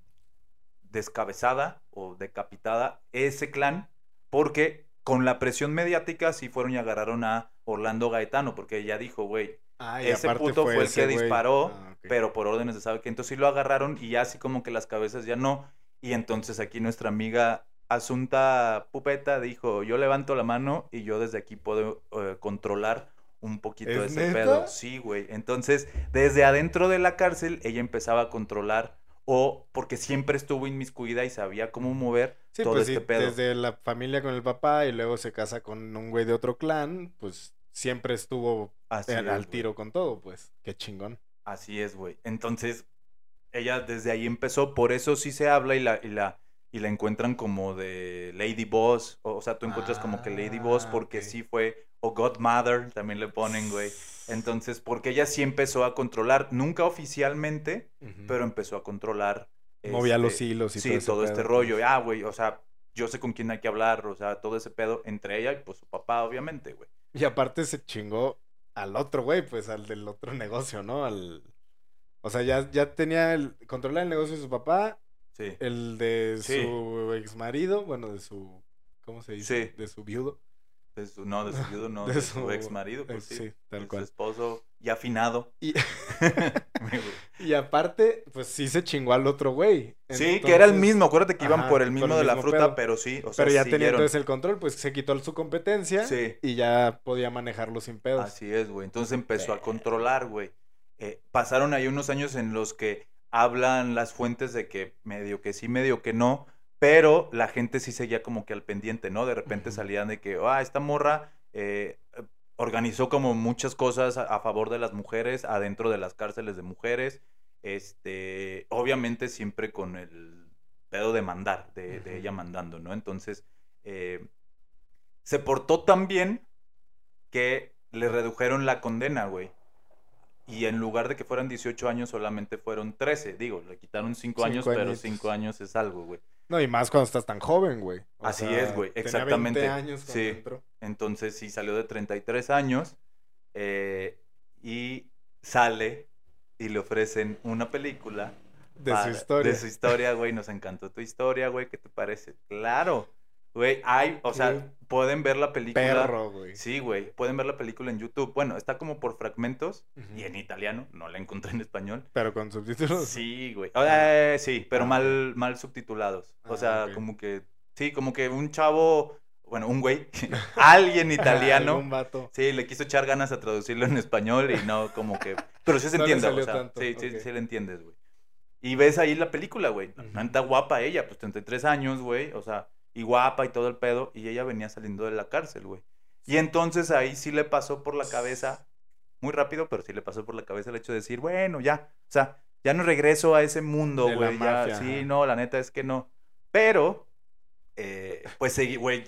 descabezada o decapitada ese clan, porque con la presión mediática sí fueron y agarraron a Orlando Gaetano, porque ella dijo, güey, Ah, ese puto fue, el ese que disparó, Ah, pero por órdenes de sabe que entonces sí lo agarraron y ya así como que las cabezas ya no. Y entonces aquí nuestra amiga Asunta Pupeta dijo, yo levanto la mano y yo desde aquí puedo eh, controlar un poquito ¿Es ese neta? pedo. Sí, güey. Entonces, desde adentro de la cárcel, ella empezaba a controlar o porque siempre estuvo inmiscuida y sabía cómo mover Sí, todo pues este sí, pedo. desde la familia con el papá y luego se casa con un güey de otro clan, pues siempre estuvo Así es, al güey. tiro con todo, pues. Qué chingón. Así es, güey. Entonces, ella desde ahí empezó, por eso sí se habla y la, y la, y la encuentran como de Lady Boss. O, o sea, tú encuentras como que Lady Boss Ah, porque sí fue, o Godmother también le ponen, güey. Entonces, porque ella sí empezó a controlar, nunca oficialmente, pero empezó a controlar. Movía los este, hilos y sí, todo ese todo este rollo. Ah, güey, o sea, yo sé con quién hay que hablar, o sea, todo ese pedo entre ella y pues su papá, obviamente, güey. Y aparte se chingó al otro güey, pues al del otro negocio, ¿no? Al... O sea, ya, ya tenía el controlar el negocio de su papá, Sí. el de Sí. su ex marido, bueno, de su ¿cómo se dice? Sí. De su viudo. De su, no, de su viudo, no, De de, su, su ex marido, pues sí. sí, tal de cual. Su esposo ya afinado. Y, y aparte, pues sí se chingó al otro güey. Sí, que era el mismo, acuérdate que iban Ajá, por el por mismo el de la fruta, pedo. pero sí, o sea, Pero ya tenía siguieron. entonces el control, pues se quitó su competencia Sí. y ya podía manejarlo sin pedos. Así es, güey. Entonces empezó a controlar, güey. Eh, pasaron ahí unos años en los que hablan las fuentes de que medio que sí, medio que no, pero la gente sí seguía como que al pendiente, ¿no? De repente salían de que, ah, esta morra eh, organizó como muchas cosas a, a favor de las mujeres, adentro de las cárceles de mujeres, este, obviamente siempre con el pedo de mandar, de, de ella mandando, ¿no? Entonces, eh, se portó tan bien que le redujeron la condena, güey. Y en lugar de que fueran 18 años, solamente fueron 13. Digo, le quitaron 5 años, Cinco pero añitos. 5 años es algo, güey. No, y más cuando estás tan joven, güey. O Así sea, es, güey, tenía exactamente. 20 años cuando Sí. entró. Entonces sí salió de 33 años eh, y sale y le ofrecen una película. De para- su historia. De su historia, güey. Nos encantó tu historia, güey. ¿Qué te parece? Claro. Güey, hay, o sea, Qué pueden ver la película. Perro, güey. Sí, güey. Pueden ver la película en YouTube. Bueno, está como por fragmentos Ujú. y en italiano. No la encontré en español. Pero con subtítulos. Sí, güey. Eh, sí, pero Ah, mal, mal subtitulados. O Ah, sea, ok. como que, sí, como que un chavo, bueno, un güey, alguien italiano, Algún vato. sí, le quiso echar ganas a traducirlo en español y no como que, pero sí se No entiende, o sea, tanto, sí, sí, ok. sí le entiendes, güey. Y ves ahí la película, güey. Ujú. No está guapa ella, pues 33 años, güey, o sea, y guapa y todo el pedo, y ella venía saliendo de la cárcel, güey. Y entonces ahí sí le pasó por la cabeza, muy rápido, pero sí le pasó por la cabeza el hecho de decir, bueno, ya, o sea, ya no regreso a ese mundo, De la güey. ya, sí, no, la neta es que no. Pero, eh, pues güey,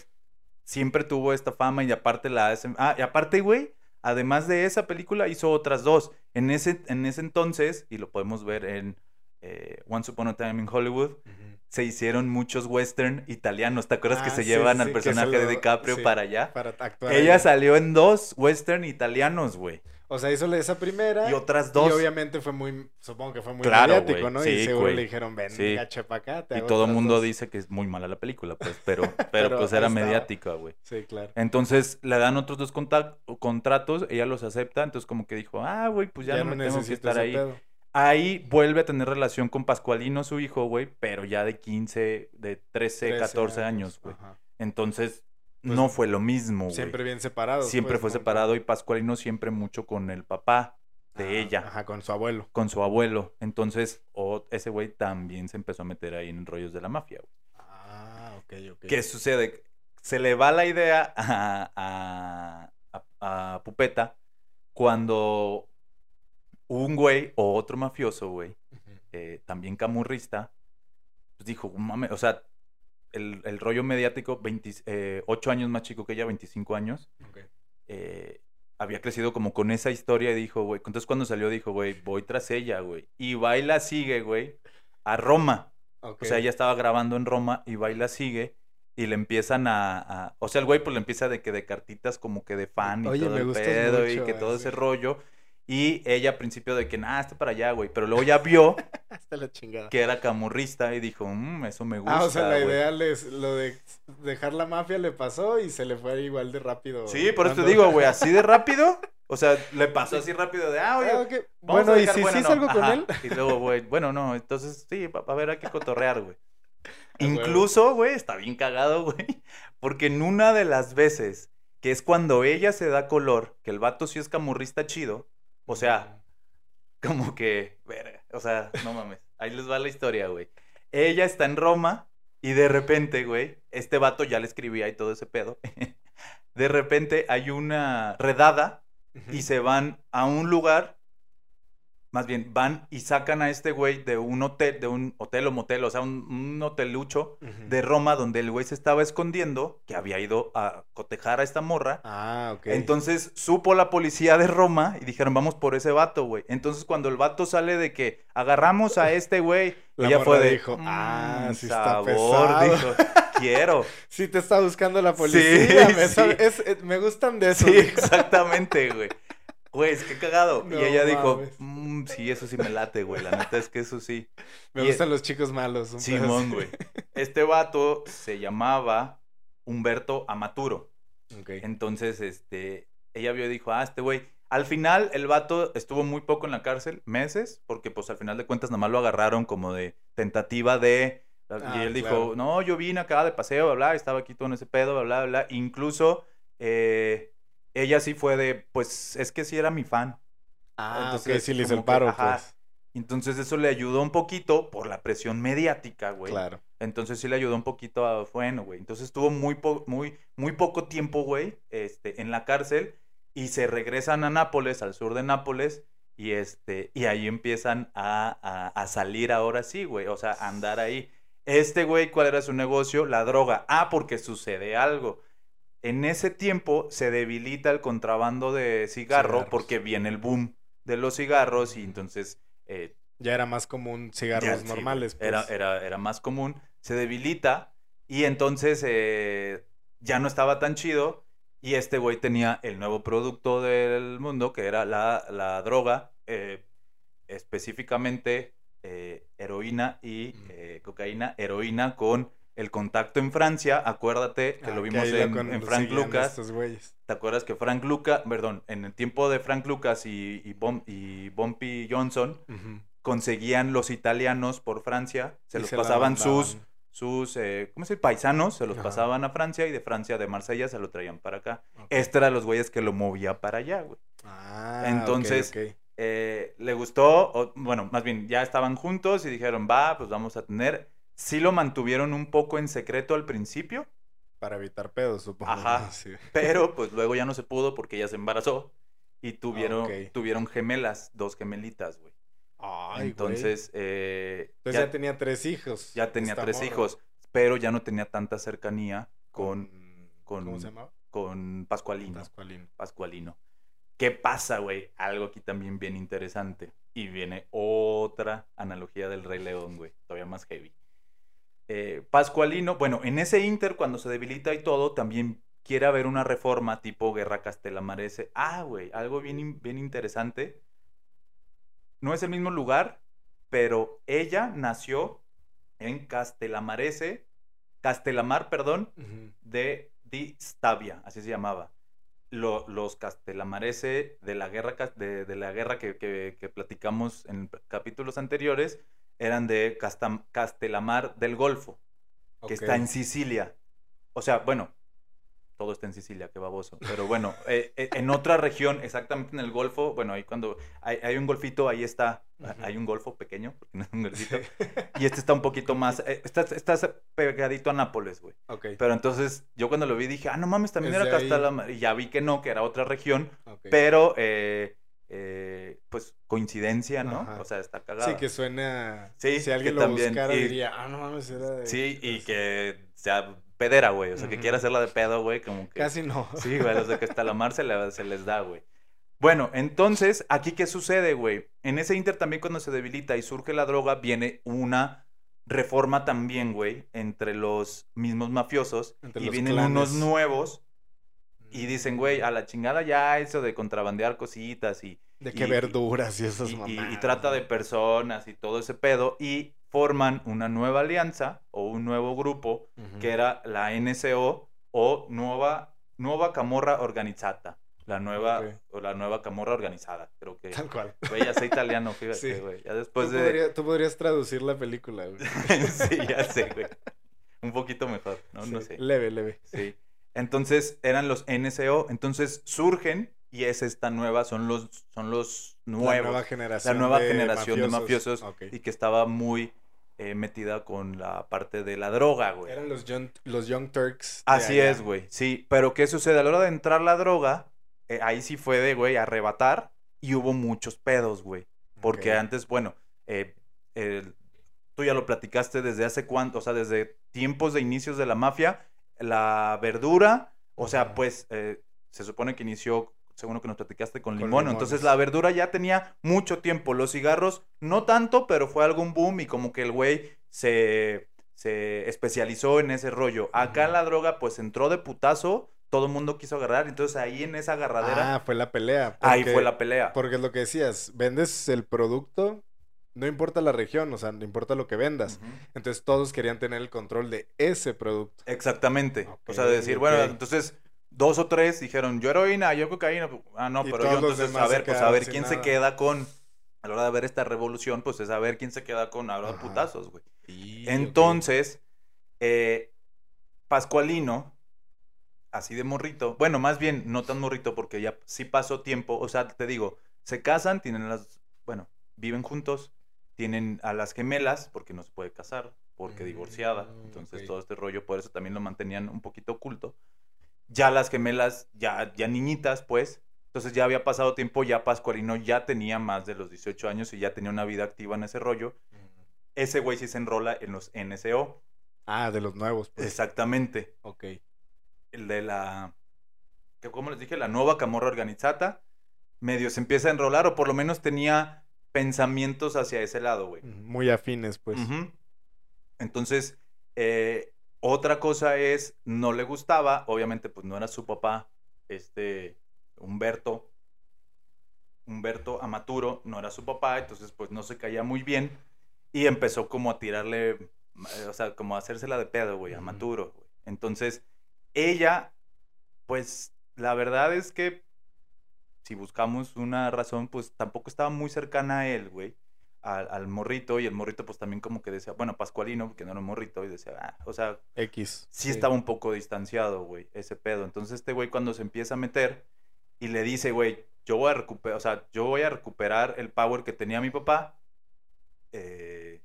siempre tuvo esta fama y aparte la Ah, y aparte, güey, además de esa película hizo otras dos. En ese, en ese entonces, y lo podemos ver en eh, Once Upon a Time in Hollywood, se hicieron muchos western italianos. ¿Te acuerdas que Ah, se sí, llevan sí, al personaje de DiCaprio sí, para allá? Para actuar. Ella salió en dos western italianos, güey. O sea, hizo esa primera. Y otras Y dos. obviamente fue muy, supongo que fue muy Claro, mediático. ¿no? Sí, y seguro le dijeron, ven, Sí. gache pa' acá. te Y todo el mundo dos". dice que es muy mala la película, pues, pero, pero, Pero pues era mediática, güey. Sí, claro. Entonces le dan otros dos contratos, ella los acepta, entonces como que dijo, ah, güey, pues ya, no, me tengo que estar ahí. pedo. Ahí vuelve a tener relación con Pascualino, su hijo, güey, pero ya de 15, de 13, 13 14 años, güey. Entonces Pues, no fue lo mismo, güey. Siempre bien separados. Siempre pues, fue nunca- separado y Pascualino siempre mucho con el papá de Ajá, ella, Ajá, con su abuelo. con su abuelo. Entonces, o- ese güey también se empezó a meter ahí en rollos de la mafia, güey. Ah, ok, ok. ¿Qué sucede? Se le va la idea a, a- a- a Pupeta cuando un güey o otro mafioso, güey, eh, también camurrista, pues dijo, mames, o sea, el, el rollo mediático, 28 años más chico que ella, 25 años, eh, había crecido como con esa historia y dijo, güey, entonces cuando salió dijo, güey, voy tras ella, güey. Y va y la sigue, güey, a Roma. Ok. O sea, ella estaba grabando en Roma y va y la sigue y le empiezan a, a- o sea, el güey pues le empieza de que de cartitas como que de fan y Oye, todo el pedo y que todo ese rollo. Y ella al principio de que, nada, está para allá, güey. Pero luego ya vio Hasta la chingada. que era camurrista y dijo, mmm, eso me gusta. Ah, o sea, la güey". idea les, lo de dejar la mafia le pasó y se le fue igual de rápido. Sí, por eso te digo, güey, así de rápido. O sea, le pasó así rápido de, ah, oye, Ah. Vamos Bueno, a y dejar- si bueno, sí no, salgo con ajá. él. Y luego, güey, bueno, no, entonces sí, va- a ver, hay que cotorrear, güey. Incluso, güey, está bien cagado, güey, porque en una de las veces, que es cuando ella se da color, que el vato sí es camurrista chido, o sea, como que, verga, o sea, no mames, ahí les va la historia, güey. Ella está en Roma y de repente, güey, este vato ya le escribía y todo ese pedo. De repente hay una redada y se van a un lugar, más bien van y sacan a este güey de un hotel, de un hotel o motel, o sea, un, un hotelucho de Roma donde el güey se estaba escondiendo, que había ido a cotejar a esta morra. Ah, ok. Entonces supo la policía de Roma y dijeron, vamos por ese vato, güey. Entonces cuando el vato sale de que agarramos a este güey, La ella fue de, dijo, "Ah, "Mm, sí está sabor", pesado. dijo, quiero. Sí te está buscando la Sí, policía. me, sí. sabe- es- es- me gustan de eso. Sí, exactamente, güey. Güey, es que cagado. No y ella dijo, mames. "Mm, sí, eso sí me late, güey. La neta es que eso sí. Me Y- gustan los chicos malos. un Simón, güey. Este vato se llamaba Humberto Amaturo. Ok. Entonces, este, ella vio y dijo, ah, este güey. Al final, el vato estuvo muy poco en la cárcel, meses, porque pues al final de cuentas nomás lo agarraron como de tentativa de... Ah, y él dijo, claro. no, yo vine acá de paseo, bla, bla, estaba aquí todo en ese pedo, bla, bla, bla. Incluso, eh, ella sí fue de, pues, es que sí era mi fan. Ah, Entonces, sí que, ajá. pues. Entonces eso le ayudó un poquito por la presión mediática, güey. Claro. Entonces sí le ayudó un poquito a, bueno, güey. Entonces estuvo muy, po- muy, muy poco tiempo, güey, este, en la cárcel y se regresan a Nápoles, al sur de Nápoles, y este, y ahí empiezan a, a- a salir ahora sí, güey, o sea, a andar ahí. Este güey, ¿cuál era su negocio? La droga. Ah, porque sucede algo. En ese tiempo se debilita el contrabando de cigarro Cigarros. porque viene el boom de los cigarros y entonces eh, Ya era más común cigarros ya, normales. güey. Era, pues. era, era más común. se debilita y entonces eh, ya no estaba tan chido y este güey tenía el nuevo producto del mundo que era la, la droga, eh, específicamente heroína y Mm. cocaína, heroína con el contacto en Francia, acuérdate que Ah, lo vimos ahí la en, en Frank Lucas. ¿Te acuerdas que Frank Lucas, perdón, en el tiempo de Frank Lucas y, y, Bom- y Bumpy Johnson conseguían los italianos por Francia, se Y los pasaban sus, sus eh, ¿cómo se dice? Paisanos, se los Ajá. pasaban a Francia y de Francia, de Marsella, se lo traían para acá. Este era los güeyes que lo movía para allá, güey. Ah, Entonces. Eh, le gustó, o, bueno, más bien, ya estaban juntos y dijeron, va, pues vamos a tener. Sí lo mantuvieron un poco en secreto al principio, Para evitar pedos, supongo. Ajá. Pero pues luego ya no se pudo porque ella se embarazó y tuvieron, ok. tuvieron gemelas, dos gemelitas, güey. Ay, güey. Entonces, eh, Entonces ya, ya, tenía tres hijos. ya tenía tres morra. hijos, pero ya no tenía tanta cercanía con, con- ¿Cómo se llamaba? con Pascualino. Pascualino. Pascualino. ¿Qué pasa, güey? Algo aquí también bien interesante. Y viene otra analogía del Rey León, güey. Todavía más heavy. Eh, Pascualino, bueno, en ese Inter, cuando se debilita y todo, también quiere haber una reforma tipo Guerra Castelamarese. Ah, güey, algo bien, bien interesante. No es el mismo lugar, pero ella nació en Castelamarese, Castelamar, perdón, de Di Stabia, así se llamaba. Lo- los Castelamarese de la guerra, de, de la guerra que, que- que platicamos en capítulos anteriores eran de Castam- Castelamar del Golfo, que está en Sicilia. O sea, bueno, todo está en Sicilia, qué baboso. Pero bueno, eh, eh, en otra región, exactamente en el Golfo, bueno, ahí cuando hay, hay un golfito, ahí está, Ujú. hay un golfo pequeño, porque no es un golfito, y este está un poquito más, eh, está, está pegadito a Nápoles, güey. ok. Pero entonces yo cuando lo vi dije, ah, no mames, también era. Castelamar. Y ya vi que no, que era otra región, ok. pero eh, eh, pues coincidencia, ¿no? Ajá. O sea, está cagada. Sí, que suena. Sí, si alguien que lo también, buscara, y- diría, ah, no mames, era de. Sí, y que sea pedera, güey. O sea, que quiera hacerla de pedo, güey, como que... Casi no. Sí, güey, los de Castelamar se, le- se les da, güey. Bueno, entonces, ¿aquí qué sucede, güey? En ese Inter también cuando se debilita y surge la droga, viene una reforma también, güey, entre los mismos mafiosos. Entre y los vienen clanes. unos nuevos y dicen, güey, a la chingada ya eso de contrabandear cositas y, De que y- verduras y esas y, y- y mamadas, trata de personas y todo ese pedo y forman una nueva alianza o un nuevo grupo que era la NCO o Nueva, nueva Camorra Organizzata. La nueva, o la nueva Camorra Organizada, creo que. Tal cual. Güey, ya sé italiano, fíjate, Sí. güey. Ya Tú, después de. podría- tú podrías traducir la película, güey. sí, ya sé, güey. Un poquito mejor, ¿no? No sé. Leve, leve. Sí. Entonces eran los NCO, entonces surgen y es esta nueva, son los, son los La nuevos, nueva la generación. nueva de generación de mafiosos y que estaba muy eh, metida con la parte de la droga, güey. Eran los Young, los young Turks. Así allá. es, güey, sí, pero ¿qué sucede? A la hora de entrar la droga, eh, ahí sí fue de, güey, arrebatar y hubo muchos pedos, güey. Porque antes, bueno, eh, tú ya lo platicaste desde hace cuánto, o sea, desde tiempos de inicios de la mafia, la verdura, o sea, pues eh, se supone que inició, según lo que nos platicaste, con, Con limón. Entonces la verdura ya tenía mucho tiempo. Los cigarros, no tanto, pero fue algún boom y como que el güey se, se especializó en ese rollo. Acá la droga, pues entró de putazo, todo el mundo quiso agarrar, entonces ahí en esa agarradera, Ah, fue la pelea. ahí fue la pelea. Porque es lo que decías, vendes el producto, no importa la región, o sea, no importa lo que vendas. Entonces todos querían tener el control de ese producto. Exactamente. o sea, decir, bueno, entonces dos o tres dijeron, yo heroína, yo cocaína. Ah, no, Y pero yo entonces, a ver, pues a ver quién se queda con, a la hora de ver esta revolución, pues es a ver quién se queda con ahora putazos, güey. Entonces, eh, Pascualino, así de morrito, bueno, más bien no tan morrito porque ya sí pasó tiempo, o sea, te digo, se casan, tienen las, bueno, viven juntos, tienen a las gemelas, porque no se puede casar, porque divorciada, Mm, entonces todo este rollo, por eso también lo mantenían un poquito oculto. Ya las gemelas, ya, ya niñitas, pues, entonces ya había pasado tiempo, ya Pascualino ya tenía más de los 18 años y ya tenía una vida activa en ese rollo. ok. Ese güey sí se enrola en los NSO. Ah, de los nuevos, pues. Exactamente. Ok. El de la. Que como les dije, la nueva camorra organizada. Medio se empieza a enrolar, o por lo menos tenía pensamientos hacia ese lado, güey. Muy afines, pues. Entonces, Eh, otra cosa es, no le gustaba, obviamente pues no era su papá, este Humberto, Humberto Amaturo, no era su papá, entonces pues no se caía muy bien y empezó como a tirarle, eh, o sea, como a hacérsela de pedo, güey, a Ujú. Maturo. güey. Entonces, ella, pues la verdad es que si buscamos una razón, pues tampoco estaba muy cercana a él, güey, al, al morrito, y el morrito pues también como que decía, bueno, Pascualino, que no era un morrito, y decía, ah, o sea, X. sí, estaba un poco distanciado, güey, ese pedo. Entonces este güey cuando se empieza a meter y le dice, güey, yo voy a recuperar, o sea, yo voy a recuperar el power que tenía mi papá, eh,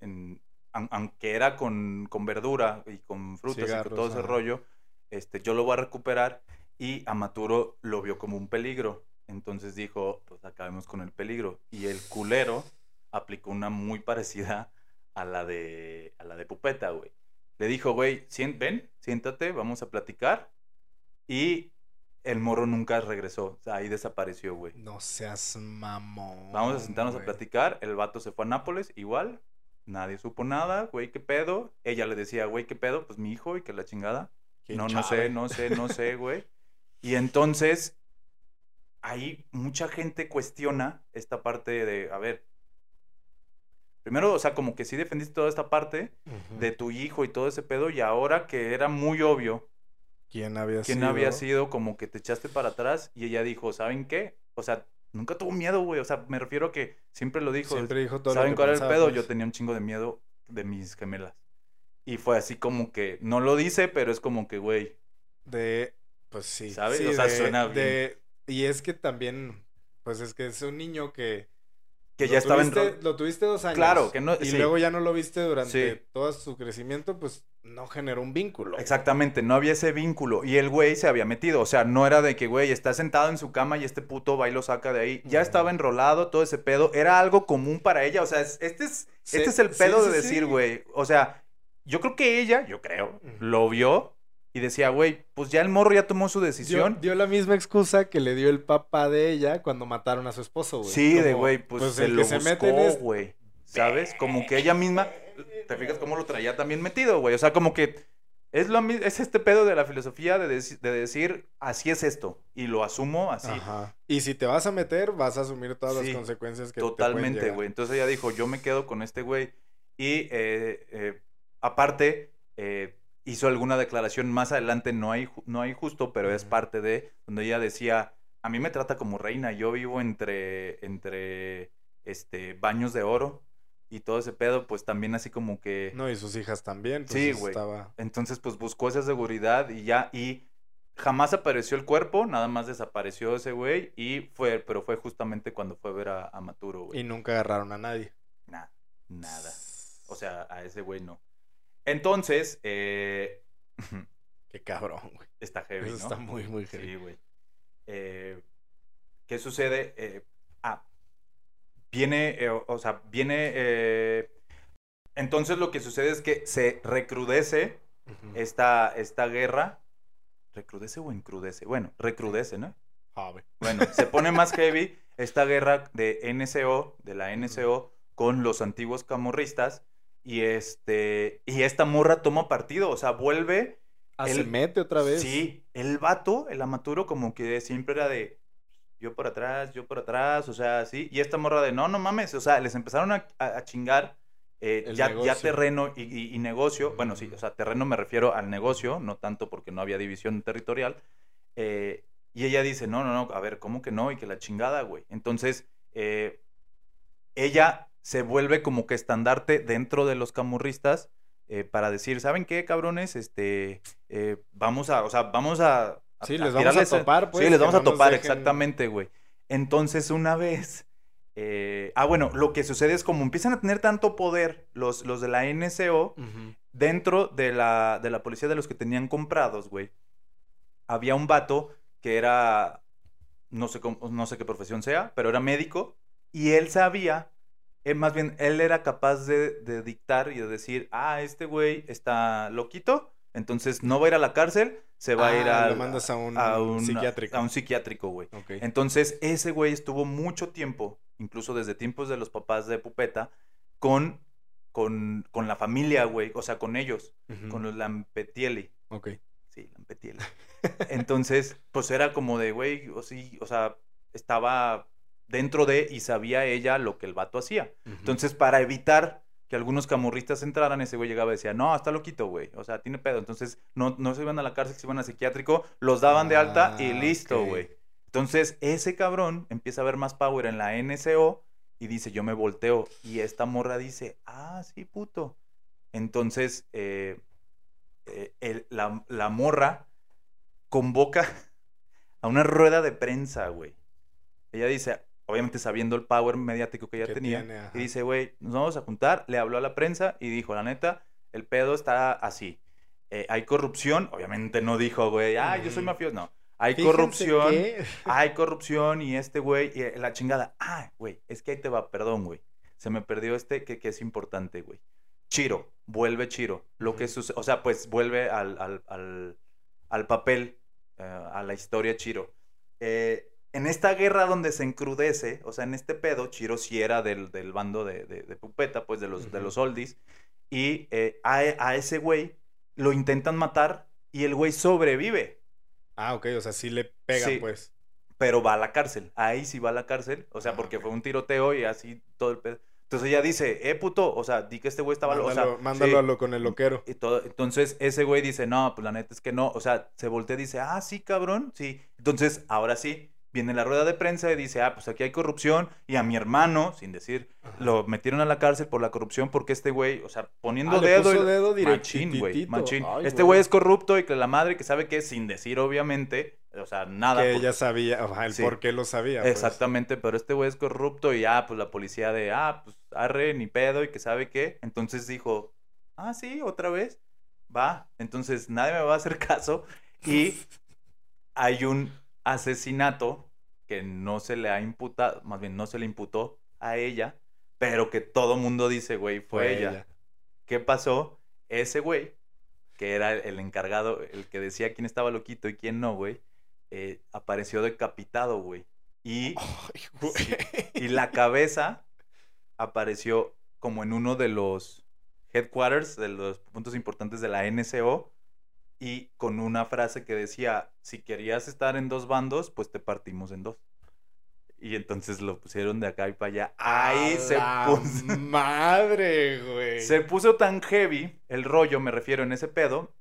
en- aun- aunque era con, con verdura y con frutas y con todo ese rollo, este, yo lo voy a recuperar y Amaturo lo vio como un peligro. Entonces dijo, pues acabemos con el peligro. Y el culero aplicó una muy parecida a la de, a la de Pupeta, güey. Le dijo, güey, ven, siéntate, vamos a platicar. Y el morro nunca regresó. O sea, ahí desapareció, güey. No seas mamón. Vamos a sentarnos a platicar. El vato se fue a Nápoles, igual. Nadie supo nada, güey, qué pedo. Ella le decía, güey, qué pedo, pues mi hijo y que la chingada. ¿Quién No, no sé, no sé, no sé, güey. Y entonces, ahí mucha gente cuestiona esta parte de, a ver, primero, o sea, como que sí defendiste toda esta parte de tu hijo y todo ese pedo, y ahora que era muy obvio ¿Quién había quién sido? había sido, como que te echaste para atrás, y ella dijo, ¿saben qué? O sea, nunca tuvo miedo, güey, o sea, me refiero a que siempre lo dijo. Siempre dijo todo lo ¿Saben que cuál era el pedo? pues. Yo tenía un chingo de miedo de mis gemelas. Y fue así como que, no lo dice, pero es como que, güey, De, pues sí. ¿Sabes? sí, O sea, de- suena bien. de- y es que también, pues es que es un niño que... que ya estaba en... tuviste- Lo tuviste dos años. Claro, que no- Y sí. luego ya no lo viste durante Sí. todo su crecimiento, pues no generó un vínculo. Exactamente, no había ese vínculo. Y el güey se había metido. O sea, no era de que, güey, está sentado en su cama y este puto va y lo saca de ahí. Ya estaba enrolado, todo ese pedo. Era algo común para ella. O sea, es- este es, Sí, este es el pedo de decir, güey. O sea, yo creo que ella, yo creo, lo vio y decía, güey, pues ya el morro ya tomó su decisión. dio la misma excusa que le dio el papá de ella cuando mataron a su esposo, güey. Sí, de güey, pues, se el lo se buscó, es- güey. ¿Sabes? Como que ella misma, ¿te fijas cómo lo traía también metido, güey? O sea, como que es lo es este pedo de la filosofía de, deci- de decir, así es esto, y lo asumo así. Ajá. Y si te vas a meter, vas a asumir todas Sí, las consecuencias que te pueden Totalmente, güey. Entonces ella dijo, yo me quedo con este güey. Y eh, eh, aparte, eh, hizo alguna declaración más adelante, no hay, no hay justo, pero es parte de, donde ella decía, a mí me trata como reina, yo vivo entre, entre este, baños de oro y todo ese pedo, pues también así como que... No, y sus hijas también. Sí, entonces güey. Estaba... Entonces, pues buscó esa seguridad y ya, y jamás apareció el cuerpo, nada más desapareció ese güey y fue, pero fue justamente cuando fue a ver a, a Maturo, güey. Y nunca agarraron a nadie. Nada, nada. O sea, a ese güey no. Entonces, eh, Qué cabrón, güey. está heavy, Eso ¿no? está muy, muy heavy. Sí, güey. Eh, ¿Qué sucede? Eh, ah, viene, eh, o, o sea, viene... eh, entonces lo que sucede es que se recrudece esta, esta guerra. ¿Recrudece o encrudece? Bueno, recrudece, ¿no? Ah. Bueno, se pone más heavy esta guerra de NSO, de la NSO, con los antiguos camorristas. Y este. Y esta morra toma partido. O sea, vuelve. Ah, Él- se mete otra vez. Sí, el vato, el amaturo, como que siempre era de. Yo por atrás, yo por atrás, o sea, así. Y esta morra de, no, no mames. O sea, les empezaron a, a- a chingar eh, ya, ya terreno y, y- y negocio. Bueno, sí, o sea, terreno me refiero al negocio, no tanto porque no había división territorial. Eh, y ella dice, no, no, no, a ver, ¿cómo que no? Y que la chingada, güey. Entonces, eh, ella se vuelve como que estandarte dentro de los camurristas eh, para decir, ¿saben qué, cabrones? Este, eh, vamos a, o sea, vamos a... a- Sí, a les vamos a topar, pues. sí, les vamos a topar, dejen- exactamente, güey. Entonces, una vez... eh, ah, bueno, lo que sucede es como empiezan a tener tanto poder los, los de la NSO Ujú. dentro de la, de la policía de los que tenían comprados, güey. Había un vato que era, no sé, cómo- no sé qué profesión sea, pero era médico y él sabía, eh, más bien, él era capaz de, de dictar y de decir, ah, este güey está loquito, entonces no va a ir a la cárcel, se va a ir Ah, a, lo mandas a un un psiquiátrico. A un psiquiátrico, güey. Ok. Entonces, ese güey estuvo mucho tiempo, incluso desde tiempos de los papás de Pupeta, con con, con la familia, güey, o sea, con ellos, con los Lampetielli. Ok. Sí, Lampetielli. Entonces, pues era como de, güey, o sí, o sea, estaba dentro de y sabía ella lo que el vato hacía. Entonces, para evitar que algunos camorristas entraran, ese güey llegaba y decía, no, está loquito, güey. O sea, tiene pedo. Entonces, no, no se iban a la cárcel, se iban a psiquiátrico, los daban de alta y Ah, listo, güey. Entonces, ese cabrón empieza a ver más power en la NSO y dice, yo me volteo. Y esta morra dice, ah, sí, puto. Entonces, eh, eh, el- la, la morra convoca a una rueda de prensa, güey. Ella dice, obviamente sabiendo el power mediático que ella Que tenía, tiene, y dice, güey, nos vamos a juntar. Le habló a la prensa y dijo, la neta, el pedo está así. Eh, hay corrupción, obviamente no dijo, güey, ah, yo soy mafioso, no. Hay Fíjense corrupción, que- hay corrupción y este güey, y la chingada, ah, güey, es que ahí te va, perdón, güey. Se me perdió este que, que es importante, güey. Chiro, vuelve Chiro. Lo que sucede, o sea, pues vuelve al, al, al, al papel, eh, a la historia Chiro. Eh, en esta guerra donde se encrudece, o sea, en este pedo, Chiro sí era del, del bando de, de, de Pupeta, pues de los, de Ujú. los oldies. Y eh, a, a ese güey lo intentan matar y el güey sobrevive Ah, ok, o sea, sí le pegan, Sí. pues. pero va a la cárcel. Ahí sí va a la cárcel. O sea, Ah, porque fue un tiroteo y así todo el pedo. Entonces ella dice, eh, puto, o sea, di que este güey estaba... lo- Mándalo, o sea, mándalo sí. a lo con el loquero. Y todo, entonces ese güey dice, no, pues la neta es que no. O sea, se voltea y dice, ah, sí, cabrón, sí. Entonces, ahora sí, viene la rueda de prensa y dice, ah, pues aquí hay corrupción. Y a mi hermano, sin decir, Ajá. lo metieron a la cárcel por la corrupción porque este güey, o sea, poniendo Ah, le dedo... puso y- dedo Machín, güey, directitito. machín. Ay, este güey. es corrupto y que la madre que sabe que sin decir, obviamente, o sea, nada. Que porque- ella sabía, ajá, el Sí. por qué lo sabía. pues. Exactamente, pero este güey es corrupto y ya, pues la policía de, ah, pues arre, ni pedo y que sabe qué. Entonces dijo, ah, sí, otra vez, va. Entonces nadie me va a hacer caso y hay un asesinato que no se le ha imputado, más bien no se le imputó a ella, pero que todo mundo dice, güey, fue, ella. ¿Qué pasó? Ese güey, que era el encargado, el que decía quién estaba loquito y quién no, güey, eh, apareció decapitado, güey. Y. Sí. y la cabeza apareció como en uno de los headquarters, de los puntos importantes de la NCO, y con una frase que decía, si querías estar en dos bandos, pues te partimos en dos. Y entonces lo pusieron de acá y para allá. Ahí se puso. Madre, güey. Se puso tan heavy el rollo, me refiero en ese pedo,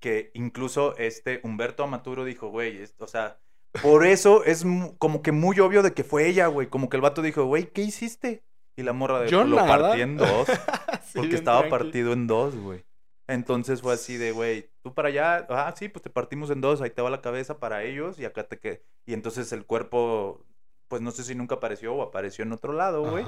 que incluso este Humberto Amaturo dijo, güey, o sea, por eso es como que muy obvio de que fue ella, güey. Como que el vato dijo, güey, ¿qué hiciste? Y la morra de Yo lo nada. partí en dos, Sí, porque estaba partido en dos, güey. Entonces fue así de, güey, tú para allá, ah, sí, pues te partimos en dos, ahí te va la cabeza para ellos y acá te que Y entonces el cuerpo, pues no sé si nunca apareció o apareció en otro lado, güey.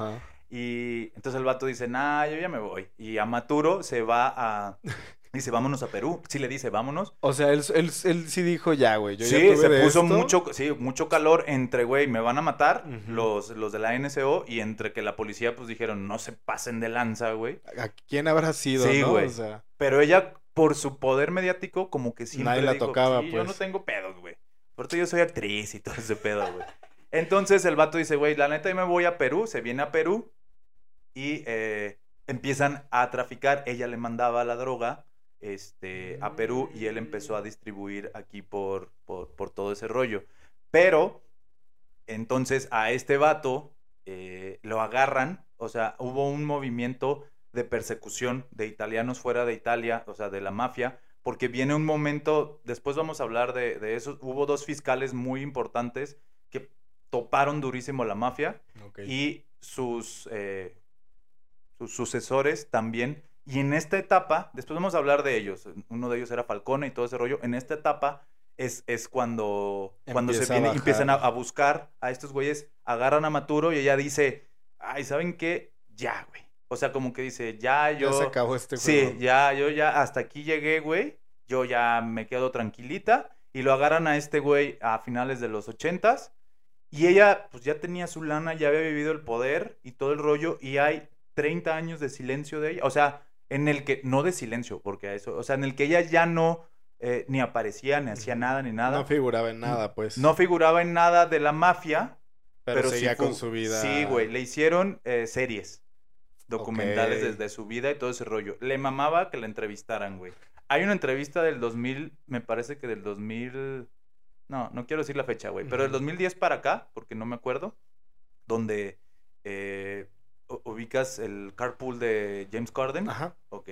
Y entonces el vato dice, nah, yo ya me voy. Y Amaturo se va a... Dice, vámonos a Perú. Sí le dice, vámonos. O sea, él, él, él sí dijo ya, güey. Yo ya sí, tuve se puso esto. mucho, sí, mucho calor entre, güey, me van a matar los, los de la NSO y entre que la policía pues dijeron, no se pasen de lanza, güey. ¿A quién habrá sido, Sí, no? güey. O sea, Pero ella, por su poder mediático, como que siempre Nadie la dijo, tocaba, "Sí, yo no pues". tengo pedos, güey. Porque yo soy actriz y todo ese pedo, güey. Entonces el vato dice, güey, la neta yo me voy a Perú, se viene a Perú y eh, empiezan a traficar. Ella le mandaba la droga este, a Perú y él empezó a distribuir aquí por, por, por todo ese rollo. Pero entonces a este vato eh, lo agarran, o sea, hubo un movimiento de persecución de italianos fuera de Italia, o sea, de la mafia, porque viene un momento, después vamos a hablar de, de eso, hubo dos fiscales muy importantes que toparon durísimo la mafia y sus, eh, sus sucesores también. Y en esta etapa, después vamos a hablar de ellos, uno de ellos era Falcone y todo ese rollo, en esta etapa es, es cuando, cuando se a viene, bajar. empiezan a, a buscar a estos güeyes, agarran a Maturo y ella dice, ay, ¿saben qué? Ya, güey. O sea, como que dice, ya yo... ya se acabó este Sí, juego. ya, yo ya hasta aquí llegué, güey. Yo ya me quedo tranquilita. Y lo agarran a este güey a finales de los ochentas. Y ella, pues ya tenía su lana, ya había vivido el poder y todo el rollo. Y hay 30 años de silencio de ella. O sea, en el que, no de silencio, porque a eso, o sea, en el que ella ya no eh, ni aparecía, ni hacía nada, ni nada. No figuraba en nada, pues. No figuraba en nada de la mafia. pero, pero, seguía sí con su vida. Sí, güey, le hicieron eh, series. documentales desde su vida y todo ese rollo. Le mamaba que la entrevistaran, güey. Hay una entrevista del 2000, me parece que del 2000, no, no quiero decir la fecha, güey, pero del Ujú. 2010 para acá, porque no me acuerdo, donde eh, ubicas el carpool de James Corden. Ajá. Ok.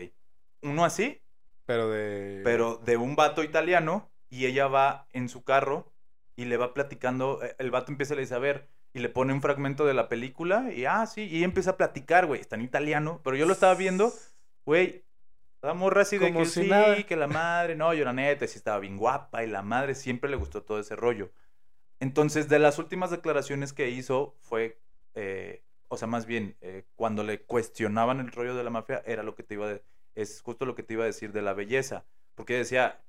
Uno así, Pero de. pero de un vato italiano y ella va en su carro y le va platicando, eh, el vato empieza a le dice, a ver, y le pone un fragmento de la película y, ah, sí, y ella empieza a platicar, güey, está en italiano, pero yo lo estaba viendo, güey, la morra así de Como que si sí, nada. que la madre, no, yo la neta, sí estaba bien guapa y la madre siempre le gustó todo ese rollo. Entonces, de las últimas declaraciones que hizo fue, eh, o sea, más bien, eh, cuando le cuestionaban el rollo de la mafia, era lo que te iba a, es justo lo que te iba a decir de la belleza, porque decía,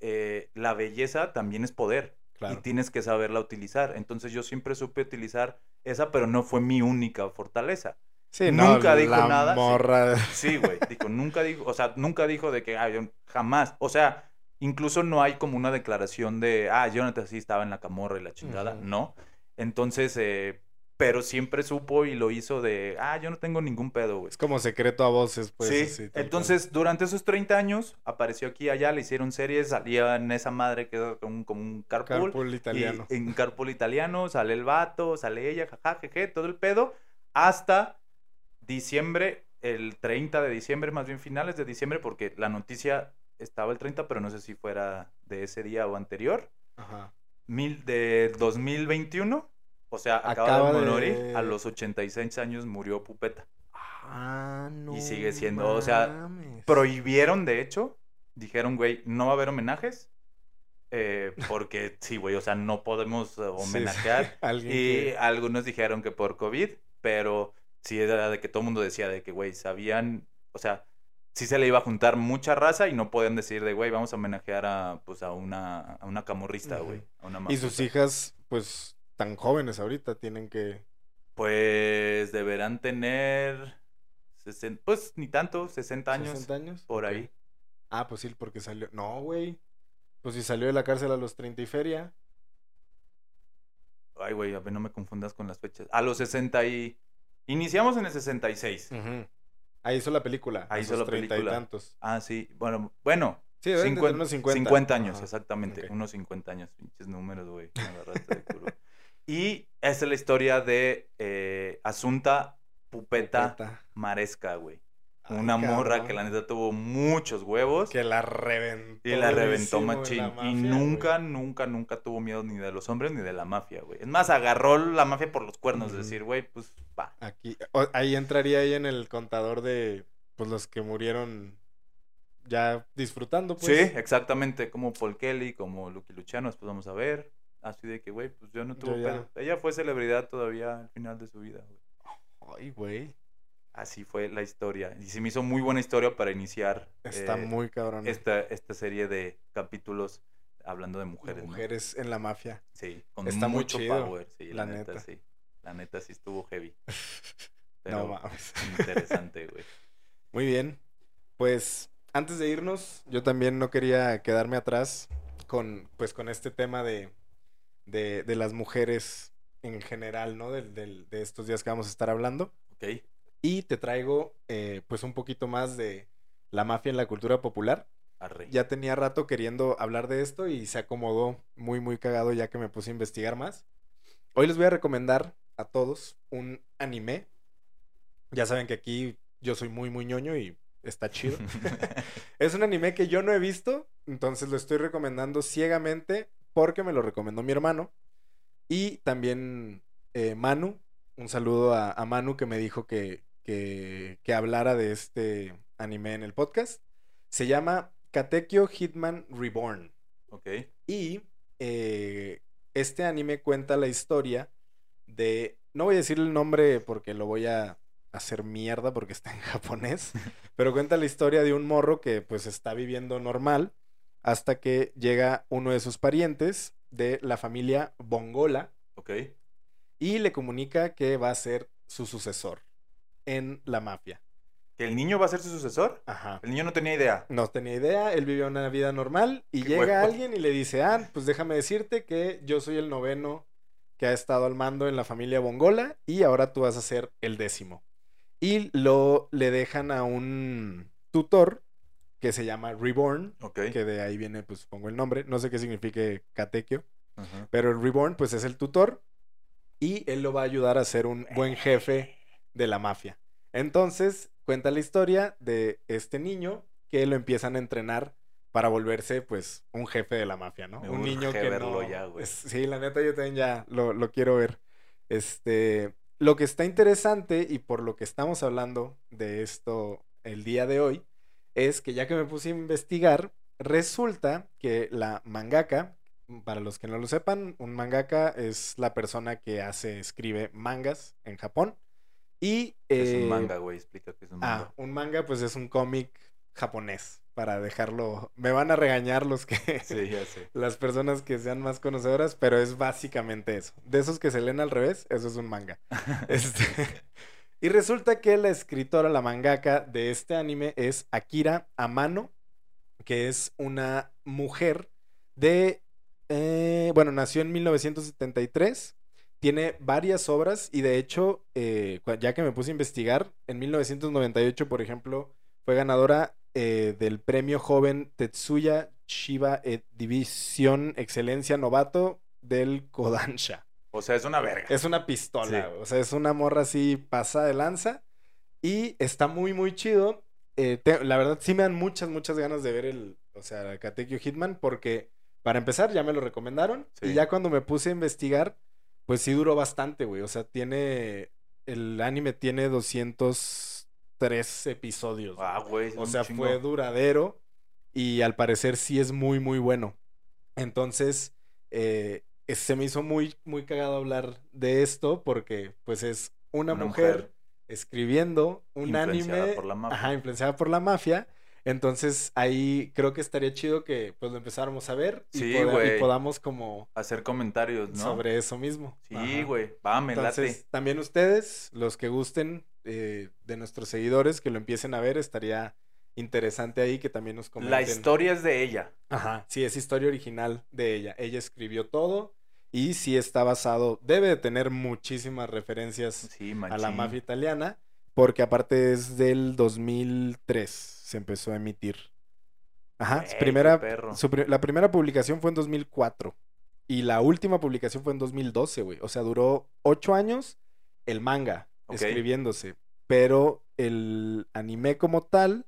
eh, la belleza también es poder Claro. y tienes que saberla utilizar. Entonces yo siempre supe utilizar esa, pero no fue mi única fortaleza. Sí, no, nunca dijo la nada, sí. Morra. Sí, güey, dijo, nunca dijo, o sea, nunca dijo de que, yo jamás, o sea, incluso no hay como una declaración de, ah, Jonathan sí estaba en la camorra y la chingada, no. Entonces, eh, pero siempre supo y lo hizo de, ah, yo no tengo ningún pedo, güey. Es como secreto a voces, pues. sí, así, cual. entonces durante esos 30 años apareció aquí y allá, le hicieron series, salía en esa madre que era como un, como un carpool. Carpool italiano. Y en carpool italiano sale el vato, sale ella, jaja, jeje, todo el pedo, hasta diciembre, el 30 de diciembre, más bien finales de diciembre, porque la noticia estaba el 30, pero no sé si fuera de ese día o anterior, Ajá. mil, de 2021, o sea, acaba, de morir, a los 86 años murió Pupeta. Ah, no. sigue siendo, o sea. Prohibieron, de hecho, dijeron, güey, no va a haber homenajes. eh, porque sí, güey, o sea, no podemos Sí, sí. homenajear. Alguien Y algunos dijeron que por COVID, pero sí era de que todo el mundo decía de que, güey, sabían, o sea, sí se le iba a juntar mucha raza y no podían decir de, güey, vamos a homenajear a, pues, a una, a una camorrista, güey. Y sus hijas, pues, tan jóvenes ahorita, tienen que. Pues deberán tener, sesen- pues ni tanto, 60 años, 60 años. por Ok. ahí. Ah, pues sí, porque salió. No, güey. Pues si salió de la cárcel a los 30 y feria. Ay, güey, a ver, no me confundas con las fechas. A los 60 y... Iniciamos en el 66. Ujú. Ahí hizo la película. Ahí hizo la 30 película. y tantos. Ah, sí. Bueno, bueno. Sí, deben de tener 50, unos 50. 50 años, Ajá. exactamente. Ok. Unos 50 años. Pinches números, güey. me agarraste de curva. y esa es la historia de eh, Asunta Pupeta, Pupeta. Maresca, güey. Ay, Una morra que la neta tuvo muchos huevos. Que la reventó. Y la reventó machín. la y nunca, güey. nunca, nunca tuvo miedo ni de los hombres ni de la mafia, güey. Es más, agarró la mafia por los cuernos. De decir, güey, pues va. Aquí, o- ahí entraría ahí en el contador de pues los que murieron ya disfrutando, pues. sí, exactamente. Como Paul Kelly, como Lucky Luciano. Después vamos a ver. Así de que, güey, pues yo no tuve pedo. Ella fue celebridad todavía al final de su vida, güey. Ay, güey. Así fue la historia. Y se me hizo muy buena historia para iniciar Está eh, muy cabrón. esta, esta serie de capítulos hablando de mujeres. ¿no? Mujeres en la mafia. Sí, con Está muy mucho chido, power. Sí, la la, neta, neta. sí. La neta sí estuvo heavy. no Pero mames. interesante, güey. Muy bien. Pues antes de irnos, yo también no quería quedarme atrás con, pues, con este tema de, de, de las mujeres en general, ¿no? Del- del- de estos días que vamos a estar hablando. Ok. Y te traigo, eh, pues, un poquito más de la mafia en la cultura popular. Arre. Ya tenía rato queriendo hablar de esto y se acomodó muy, muy cagado ya que me puse a investigar más. Hoy les voy a recomendar a todos un anime. Ya saben que aquí yo soy muy, muy ñoño y está chido. es un anime que yo no he visto, entonces lo estoy recomendando ciegamente porque me lo recomendó mi hermano. Y también eh, Manu, un saludo a, a Manu que me dijo que, que, que hablara de este anime en el podcast. Se llama Katekyo Hitman Reborn. ok. Y eh, este anime cuenta la historia de. No voy a decir el nombre porque lo voy a hacer mierda porque está en japonés. pero cuenta la historia de un morro que pues está viviendo normal hasta que llega uno de sus parientes de la familia Bongola Ok. y le comunica que va a ser su sucesor en la mafia. ¿Que el niño va a ser su sucesor? Ajá. El niño no tenía idea. No tenía idea, él vivió una vida normal y llega alguien y le dice, ah, pues déjame decirte que yo soy el noveno que ha estado al mando en la familia Bongola y ahora tú vas a ser el décimo. y lo le dejan a un tutor que se llama Reborn, Ok. que de ahí viene, pues pongo el nombre, no sé qué signifique Katekyo, Ajá. pero el Reborn pues es el tutor y él lo va a ayudar a ser un buen jefe de la mafia. Entonces, cuenta la historia de este niño que lo empiezan a entrenar para volverse, pues, un jefe de la mafia, ¿no? Me un niño que verlo no... ya, güey. es- sí, la neta yo también ya lo, lo quiero ver. Este, lo que está interesante y por lo que estamos hablando de esto el día de hoy es que ya que me puse a investigar, resulta que la mangaka, para los que no lo sepan, un mangaka es la persona que hace, escribe mangas en Japón. Y Es un eh, manga, güey. Explica que es un manga. Ah, un manga pues es un cómic japonés, para dejarlo... Me van a regañar los que... Sí, ya sé. Las personas que sean más conocedoras, pero es básicamente eso. De esos que se leen al revés, eso es un manga. Este, y resulta que la escritora, la mangaka de este anime es Akira Amano, que es una mujer de... eh, bueno, nació en 1973. Tiene varias obras y de hecho, eh, ya que me puse a investigar, en 1998, por ejemplo, fue ganadora eh, del premio joven Tetsuya Shiba División Excelencia Novato del Kodansha. O sea, es una verga. Es una pistola, Sí. o sea, es una morra así pasada de lanza y está muy, muy chido. Eh, te- la verdad, sí me dan muchas, muchas ganas de ver el, o sea, Katekyo Hitman porque, para empezar, ya me lo recomendaron y Sí. ya cuando me puse a investigar, pues sí duró bastante, güey, o sea, tiene, el anime tiene 203 episodios. Ah, güey. O sea, chingo. fue duradero y al parecer sí es muy, muy bueno. Entonces, eh, se me hizo muy, muy cagado hablar de esto porque, pues, es una, Una mujer, mujer escribiendo un influenciada anime. por la mafia. Ajá, influenciada por la mafia. Entonces, ahí creo que estaría chido que, pues, lo empezáramos a ver y, Sí, podamos como Hacer comentarios, ¿no? sobre eso mismo. Sí, güey. Va, me Entonces, late. también ustedes, los que gusten eh, de nuestros seguidores, que lo empiecen a ver, estaría interesante ahí que también nos comenten. La historia es de ella. Ajá, sí, es historia original de ella. Ella escribió todo y sí está basado, debe de tener muchísimas referencias Sí, a la mafia italiana, porque aparte es del 2003, se empezó a emitir. Ajá, su primera, su la primera publicación fue en 2004 y la última publicación fue en 2012, güey. O sea, duró ocho años el manga escribiéndose, pero el anime como tal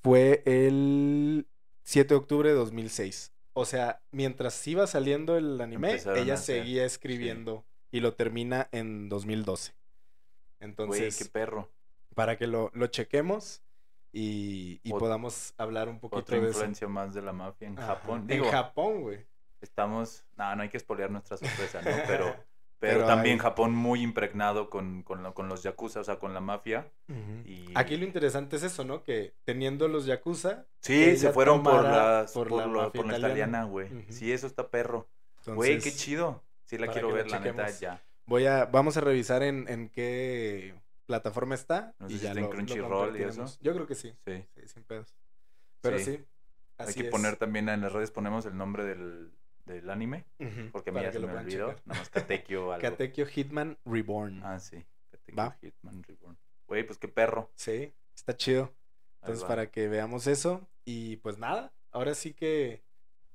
fue el 7 de octubre de 2006. O sea, mientras iba saliendo el anime, Empezaron ella seguía escribiendo y lo termina en 2012. Güey, Entonces, qué perro. para que lo, lo chequemos y, y Ot- podamos hablar un poquito Otra de eso. influencia más de la mafia en Ajá, Japón. Digo, en Japón, güey. estamos. No, no hay que espolear nuestra sorpresa, ¿no? Pero, Pero pero, también hay- Japón muy impregnado con, con, lo- con los yakuza, o sea, con la mafia. Y Aquí lo interesante es eso, ¿no? Que teniendo los yakuza, sí, se fueron por, las, por por, la lo- por la italiana. güey. Sí, eso está perro. Güey, qué chido. Sí, la quiero ver, la neta, ya. Voy a, vamos a revisar en, en qué plataforma está. No y sé si ya está en lo- Crunchyroll y eso. Yo creo que sí, Sí. sí, sin pedos. Pero sí, Sí. así Hay que es. poner también en las redes, ponemos el nombre del, del anime. Porque se me olvidó. checar. Nada más Katekyo algo. Katekyo Hitman Reborn. Ah, sí. Katekyo Va. Hitman Reborn. Güey, pues qué perro. Sí, está chido. Entonces, para que veamos eso. Y pues nada, ahora sí que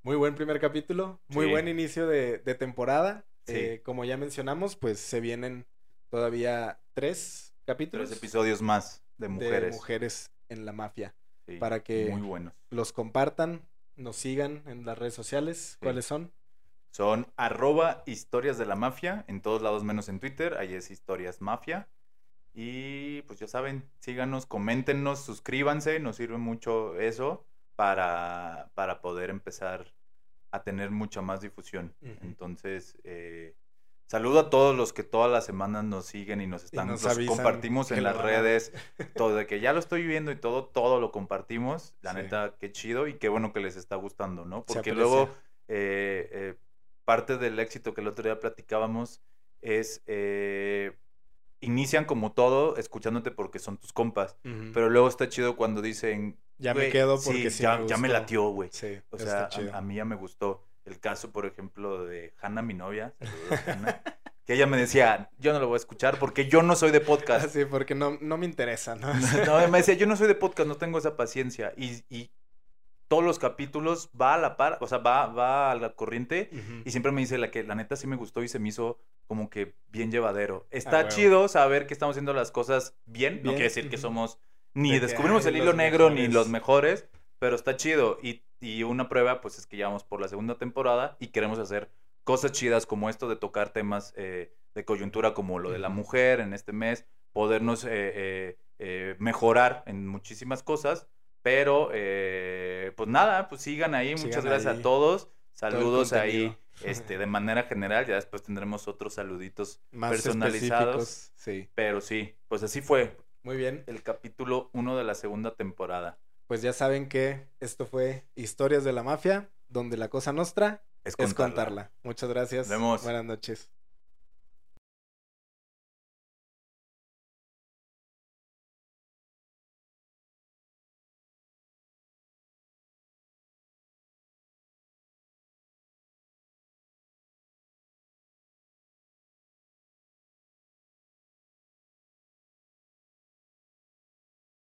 muy buen primer capítulo, muy Sí. buen inicio de, de temporada. Sí. Eh, como ya mencionamos, pues se vienen todavía tres capítulos Tres episodios más de de mujeres. mujeres en la mafia. Sí, para que- Muy buenos. Los compartan, nos sigan en las redes sociales. ¿Cuáles son? Son arroba historias de la mafia, en todos lados menos en Twitter, ahí es historias mafia. Y pues ya saben, síganos, coméntenos, suscríbanse, nos sirve mucho eso para, para poder empezar a tener mucha más difusión. Entonces, eh, saludo a todos los que todas las semanas nos siguen y nos están, nos los compartimos en las redes, todo de que ya lo estoy viendo y todo, todo lo compartimos. La Sí. neta, qué chido y qué bueno que les está gustando, ¿no? Porque luego eh, eh, parte del éxito que el otro día platicábamos es eh, inician como todo escuchándote porque son tus compas, pero luego está chido cuando dicen ya me "Güey, quedo porque sí, ya, me ya me gustó". latió, güey. Sí, O sea, a, a mí ya me gustó. El caso, por ejemplo, de Hannah, mi novia, saludos, que ella me decía, yo no lo voy a escuchar porque yo no soy de podcast. Sí, porque no, no me interesa, ¿no? No, me decía, yo no soy de podcast, no tengo esa paciencia. Y, y todos los capítulos va a la par, o sea, va, va a la corriente y siempre me dice la que la neta sí me gustó y se me hizo como que bien llevadero. Ah, Está huevo. chido saber que estamos haciendo las cosas bien, no Bien, quiere decir que somos ni De descubrimos el hilo negro ni los mejores, pero está chido. Y, y una prueba, pues es que ya vamos por la segunda temporada y queremos hacer cosas chidas como esto de tocar temas eh, de coyuntura como lo de la mujer en este mes, podernos eh, eh, eh, mejorar en muchísimas cosas. Pero, eh, pues nada, pues sigan ahí. Muchas gracias ahí a todos. Saludos ahí este, de manera general. Ya después tendremos otros saluditos Más personalizados. específicos. Sí, Pero sí, pues así fue muy bien. el capítulo 1 de la segunda temporada. Pues ya saben que esto fue Historias de la Mafia, donde la cosa nostra Es es contarla. contarla. Muchas gracias. Vemos. Buenas noches.